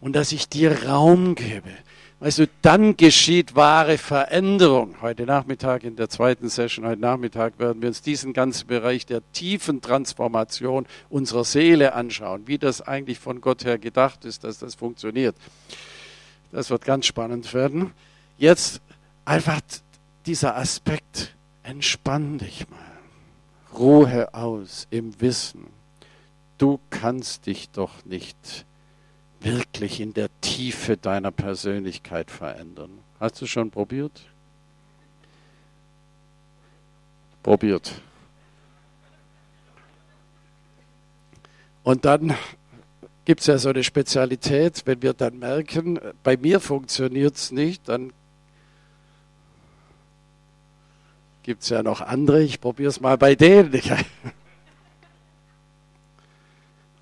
Und dass ich dir Raum gebe Weißt du, dann geschieht wahre Veränderung. Heute Nachmittag in der zweiten Session, heute Nachmittag werden wir uns diesen ganzen Bereich der tiefen Transformation unserer Seele anschauen, wie das eigentlich von Gott her gedacht ist, dass das funktioniert. Das wird ganz spannend werden. Jetzt einfach dieser Aspekt, entspann dich mal. Ruhe aus im Wissen. Du kannst dich doch nicht wirklich in der Tiefe deiner Persönlichkeit verändern. Hast du schon probiert? Probiert. Und dann gibt es ja so eine Spezialität, wenn wir dann merken, bei mir funktioniert es nicht, dann gibt es ja noch andere, ich probiere es mal bei denen.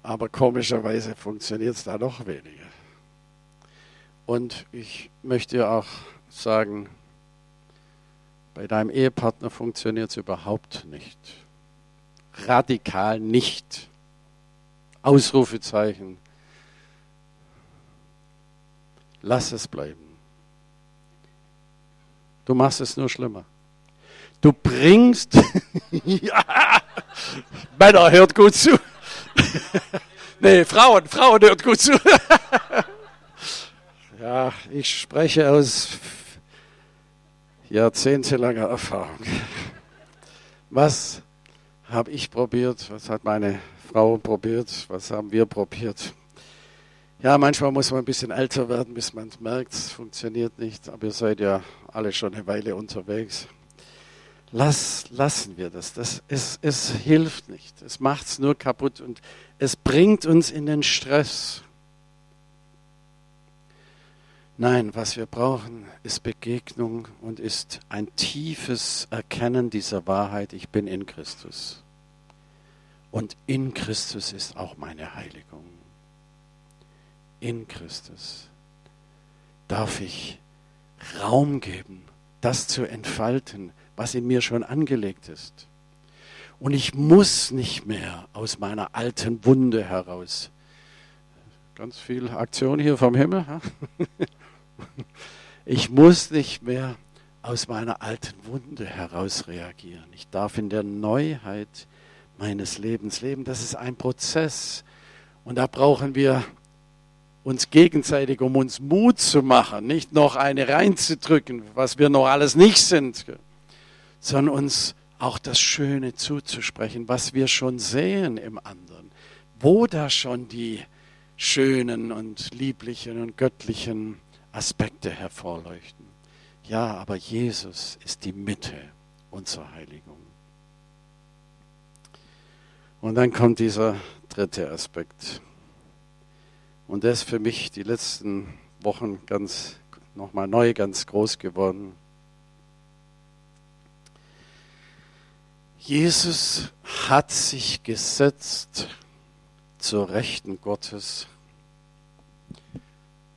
Aber komischerweise funktioniert es da noch weniger. Und ich möchte auch sagen, bei deinem Ehepartner funktioniert es überhaupt nicht. Radikal nicht. Ausrufezeichen. Lass es bleiben. Du machst es nur schlimmer. Du bringst, ja, Männer, hört gut zu. nee, Frauen, Frauen hört gut zu. ja, ich spreche aus jahrzehntelanger Erfahrung. Was habe ich probiert? Was hat meine Frau probiert? Was haben wir probiert? Ja, manchmal muss man ein bisschen älter werden, bis man es merkt, es funktioniert nicht. Aber ihr seid ja alle schon eine Weile unterwegs. Lass, lassen wir das. das es, es hilft nicht. Es macht es nur kaputt und es bringt uns in den Stress. Nein, was wir brauchen, ist Begegnung und ist ein tiefes Erkennen dieser Wahrheit, ich bin in Christus. Und in Christus ist auch meine Heiligung. In Christus darf ich Raum geben, das zu entfalten, was in mir schon angelegt ist. Und ich muss nicht mehr aus meiner alten Wunde heraus. Ganz viel Aktion hier vom Himmel. Ich muss nicht mehr aus meiner alten Wunde heraus reagieren. Ich darf in der Neuheit meines Lebens leben. Das ist ein Prozess. Und da brauchen wir uns gegenseitig, um uns Mut zu machen, nicht noch eine reinzudrücken, was wir noch alles nicht sind, sondern uns auch das Schöne zuzusprechen, was wir schon sehen im anderen, wo da schon die schönen und lieblichen und göttlichen Aspekte hervorleuchten. Ja, aber Jesus ist die Mitte unserer Heiligung. Und dann kommt dieser dritte Aspekt. Und der ist für mich die letzten Wochen ganz nochmal neu ganz groß geworden. Jesus hat sich gesetzt zur Rechten Gottes.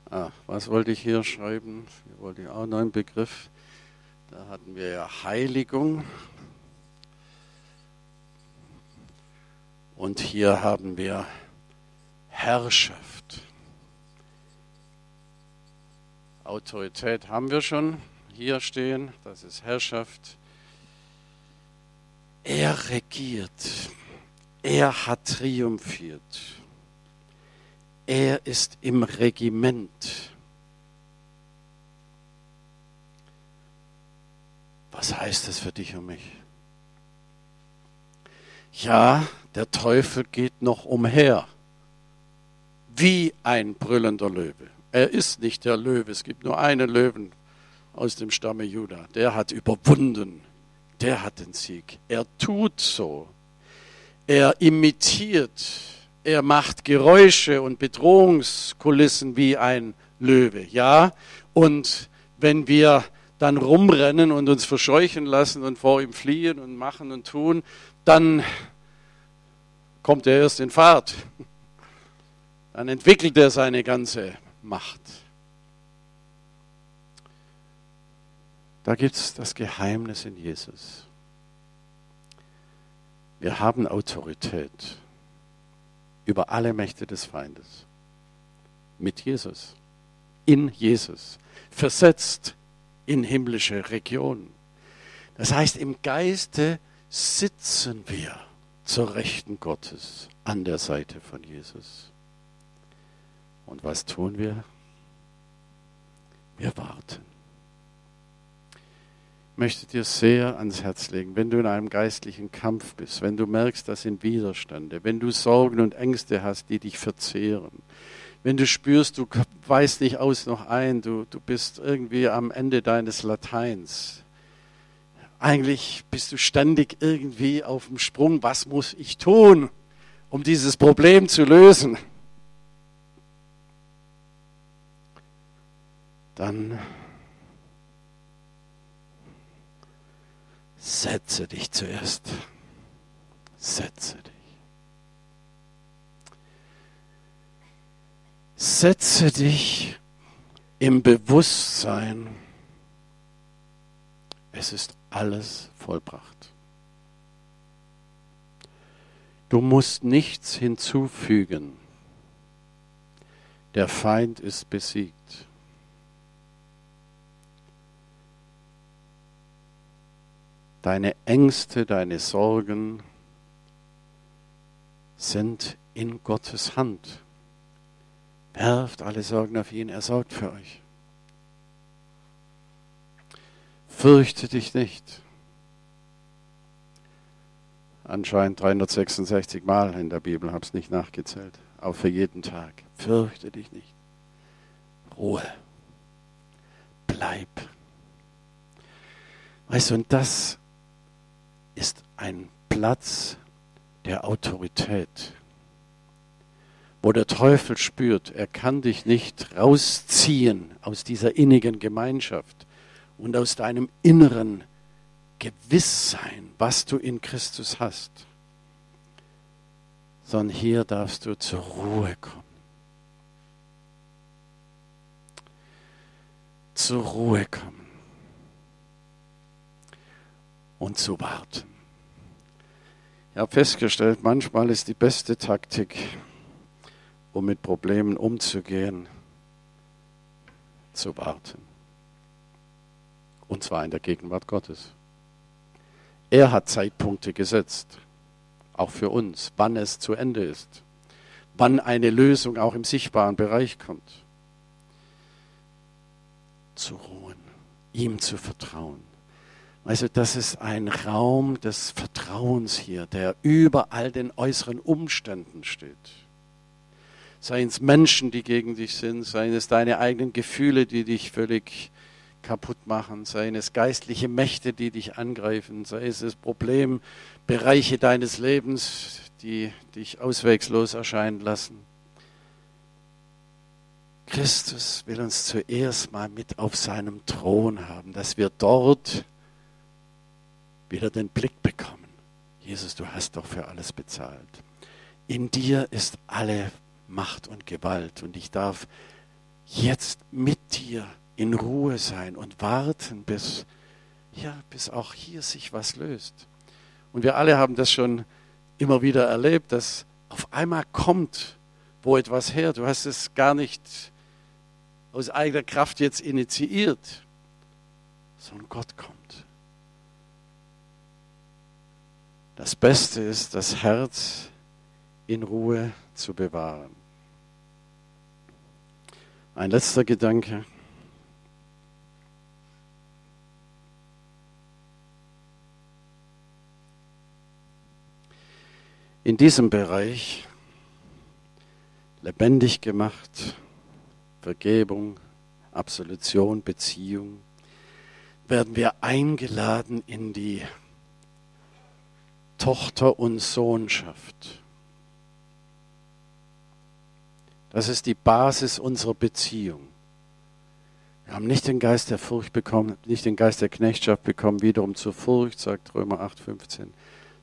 Ah, was wollte ich hier schreiben? Hier wollte ich auch noch einen Begriff. Da hatten wir ja Heiligung. Und hier haben wir Herrschaft. Autorität haben wir schon hier stehen, das ist Herrschaft. Er regiert, er hat triumphiert, er ist im Regiment. Was heißt das für dich und mich? Ja, der Teufel geht noch umher, wie ein brüllender Löwe. Er ist nicht der Löwe, es gibt nur einen Löwen aus dem Stamme Juda. Der hat überwunden, der hat den Sieg. Er tut so, er imitiert, er macht Geräusche und Bedrohungskulissen wie ein Löwe. Ja, und wenn wir dann rumrennen und uns verscheuchen lassen und vor ihm fliehen und machen und tun, dann kommt er erst in Fahrt. Dann entwickelt er seine ganze Macht. Da gibt es das Geheimnis in Jesus. Wir haben Autorität über alle Mächte des Feindes. Mit Jesus. In Jesus. Versetzt in himmlische Regionen. Das heißt, im Geiste sitzen wir zur Rechten Gottes an der Seite von Jesus. Und was tun wir? Wir warten. Möchte dir sehr ans Herz legen, wenn du in einem geistlichen Kampf bist, wenn du merkst, das sind Widerstände, wenn du Sorgen und Ängste hast, die dich verzehren, wenn du spürst, du weißt nicht aus noch ein, du, du bist irgendwie am Ende deines Lateins, eigentlich bist du ständig irgendwie auf dem Sprung. Was muss ich tun, um dieses Problem zu lösen? Dann setze dich zuerst. Setze dich. Setze dich im Bewusstsein, es ist alles vollbracht. Du musst nichts hinzufügen. Der Feind ist besiegt. Deine Ängste, deine Sorgen sind in Gottes Hand. Werft alle Sorgen auf ihn, er sorgt für euch. Fürchte dich nicht. Anscheinend 366 Mal in der Bibel, habe es nicht nachgezählt. Auch für jeden Tag. Fürchte dich nicht. Ruhe. Bleib. Weißt du, und das ist ein Platz der Autorität, wo der Teufel spürt, er kann dich nicht rausziehen aus dieser innigen Gemeinschaft und aus deinem inneren Gewisssein, was du in Christus hast, sondern hier darfst du zur Ruhe kommen. Zur Ruhe kommen und zu warten. Ich habe festgestellt, manchmal ist die beste Taktik, um mit Problemen umzugehen, zu warten. Und zwar in der Gegenwart Gottes. Er hat Zeitpunkte gesetzt, auch für uns, wann es zu Ende ist, wann eine Lösung auch im sichtbaren Bereich kommt. Zu ruhen, ihm zu vertrauen. Also das ist ein Raum des Vertrauens hier, der über all den äußeren Umständen steht. Seien es Menschen, die gegen dich sind, seien es deine eigenen Gefühle, die dich völlig kaputt machen, seien es geistliche Mächte, die dich angreifen, sei es das Problem, Bereiche deines Lebens, die dich auswegslos erscheinen lassen. Christus will uns zuerst mal mit auf seinem Thron haben, dass wir dort wieder den Blick bekommen. Jesus, du hast doch für alles bezahlt. In dir ist alle Macht und Gewalt und ich darf jetzt mit dir in Ruhe sein und warten, bis, ja, bis auch hier sich was löst. Und wir alle haben das schon immer wieder erlebt, dass auf einmal kommt, wo etwas her. Du hast es gar nicht aus eigener Kraft jetzt initiiert, sondern Gott kommt. Das Beste ist, das Herz in Ruhe zu bewahren. Ein letzter Gedanke. in diesem Bereich lebendig gemacht, Vergebung, Absolution, Beziehung, werden wir eingeladen in die Tochter- und Sohnschaft. Das ist die Basis unserer Beziehung. Wir haben nicht den Geist der Furcht bekommen, nicht den Geist der Knechtschaft bekommen, wiederum zur Furcht, sagt Römer 8,15,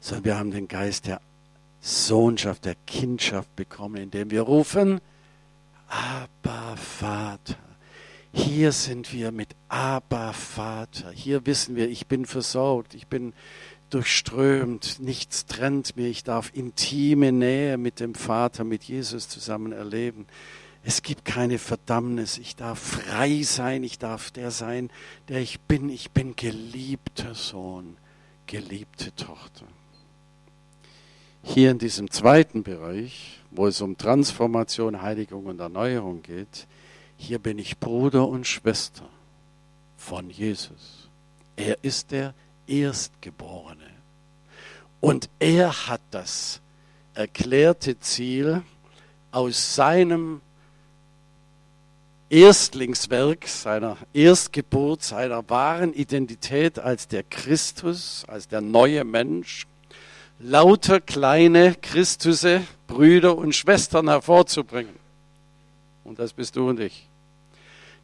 sondern wir haben den Geist der Sohnschaft, der Kindschaft bekommen, indem wir rufen, Abba Vater. Hier sind wir mit Abba Vater. Hier wissen wir, ich bin versorgt, ich bin durchströmt, nichts trennt mir, ich darf intime Nähe mit dem Vater, mit Jesus zusammen erleben. Es gibt keine Verdammnis, ich darf frei sein, ich darf der sein, der ich bin. Ich bin geliebter Sohn, geliebte Tochter hier in diesem zweiten Bereich, wo es um Transformation, Heiligung und Erneuerung geht, hier bin ich Bruder und Schwester von Jesus. Er ist der Erstgeborene. Und er hat das erklärte Ziel aus seinem Erstlingswerk, seiner Erstgeburt, seiner wahren Identität als der Christus, als der neue Mensch, lauter kleine Christusse, Brüder und Schwestern hervorzubringen. Und das bist du und ich.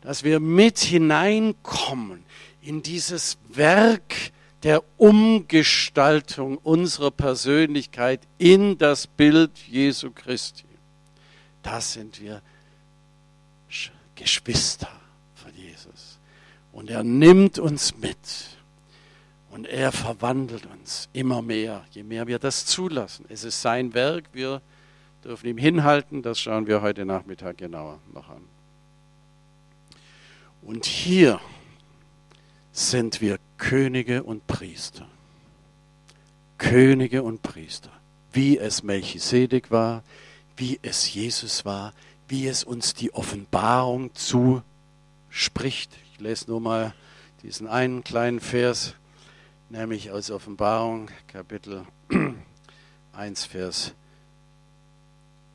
Dass wir mit hineinkommen in dieses Werk der Umgestaltung unserer Persönlichkeit in das Bild Jesu Christi. Das sind wir Geschwister von Jesus. Und er nimmt uns mit. Und er verwandelt uns immer mehr, je mehr wir das zulassen. Es ist sein Werk, wir dürfen ihm hinhalten, das schauen wir heute Nachmittag genauer noch an. Und hier sind wir Könige und Priester. Könige und Priester. Wie es Melchisedek war, wie es Jesus war, wie es uns die Offenbarung zuspricht. Ich lese nur mal diesen einen kleinen Vers nämlich aus Offenbarung Kapitel 1, Vers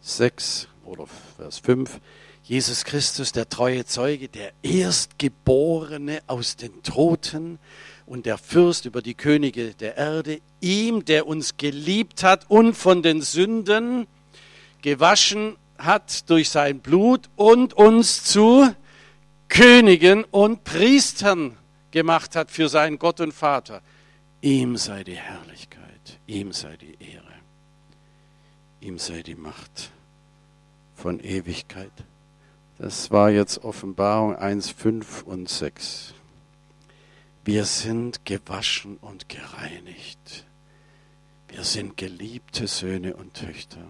6 oder Vers 5. Jesus Christus, der treue Zeuge, der Erstgeborene aus den Toten und der Fürst über die Könige der Erde, ihm, der uns geliebt hat und von den Sünden gewaschen hat durch sein Blut und uns zu Königen und Priestern gemacht hat für seinen Gott und Vater. Ihm sei die Herrlichkeit, ihm sei die Ehre, ihm sei die Macht von Ewigkeit. Das war jetzt Offenbarung 1, 5 und 6. Wir sind gewaschen und gereinigt. Wir sind geliebte Söhne und Töchter.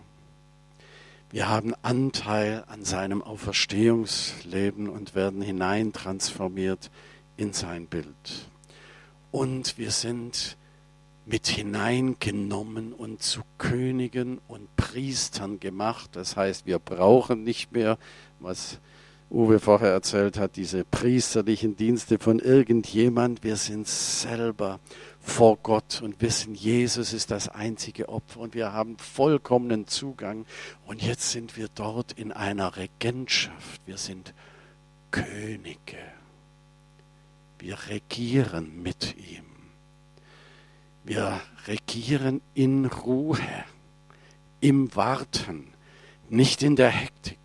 Wir haben Anteil an seinem Auferstehungsleben und werden hineintransformiert in sein Bild und wir sind mit hineingenommen und zu Königen und Priestern gemacht. Das heißt, wir brauchen nicht mehr, was Uwe vorher erzählt hat, diese priesterlichen Dienste von irgendjemand. Wir sind selber vor Gott und wissen, Jesus ist das einzige Opfer und wir haben vollkommenen Zugang. Und jetzt sind wir dort in einer Regentschaft. Wir sind Könige. Wir regieren mit ihm. Wir regieren in Ruhe, im Warten, nicht in der Hektik.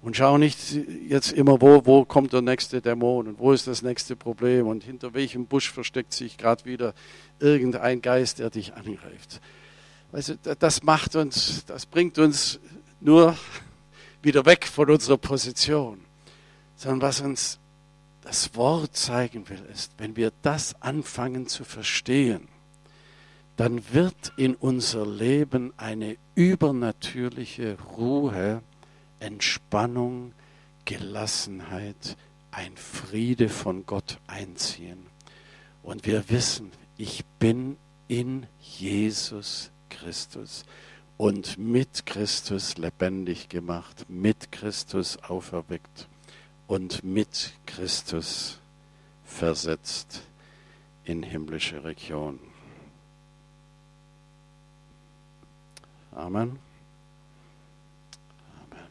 Und schau nicht jetzt immer, wo, wo kommt der nächste Dämon und wo ist das nächste Problem und hinter welchem Busch versteckt sich gerade wieder irgendein Geist, der dich angreift. Du, das macht uns, das bringt uns nur wieder weg von unserer Position. Sondern was uns das Wort zeigen will, ist, wenn wir das anfangen zu verstehen, dann wird in unser Leben eine übernatürliche Ruhe, Entspannung, Gelassenheit, ein Friede von Gott einziehen. Und wir wissen, ich bin in Jesus Christus und mit Christus lebendig gemacht, mit Christus auferweckt und mit Christus versetzt in himmlische Regionen. Amen. Amen.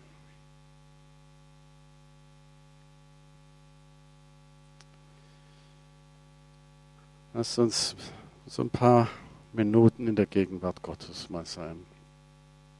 Lasst uns so ein paar Minuten in der Gegenwart Gottes mal sein.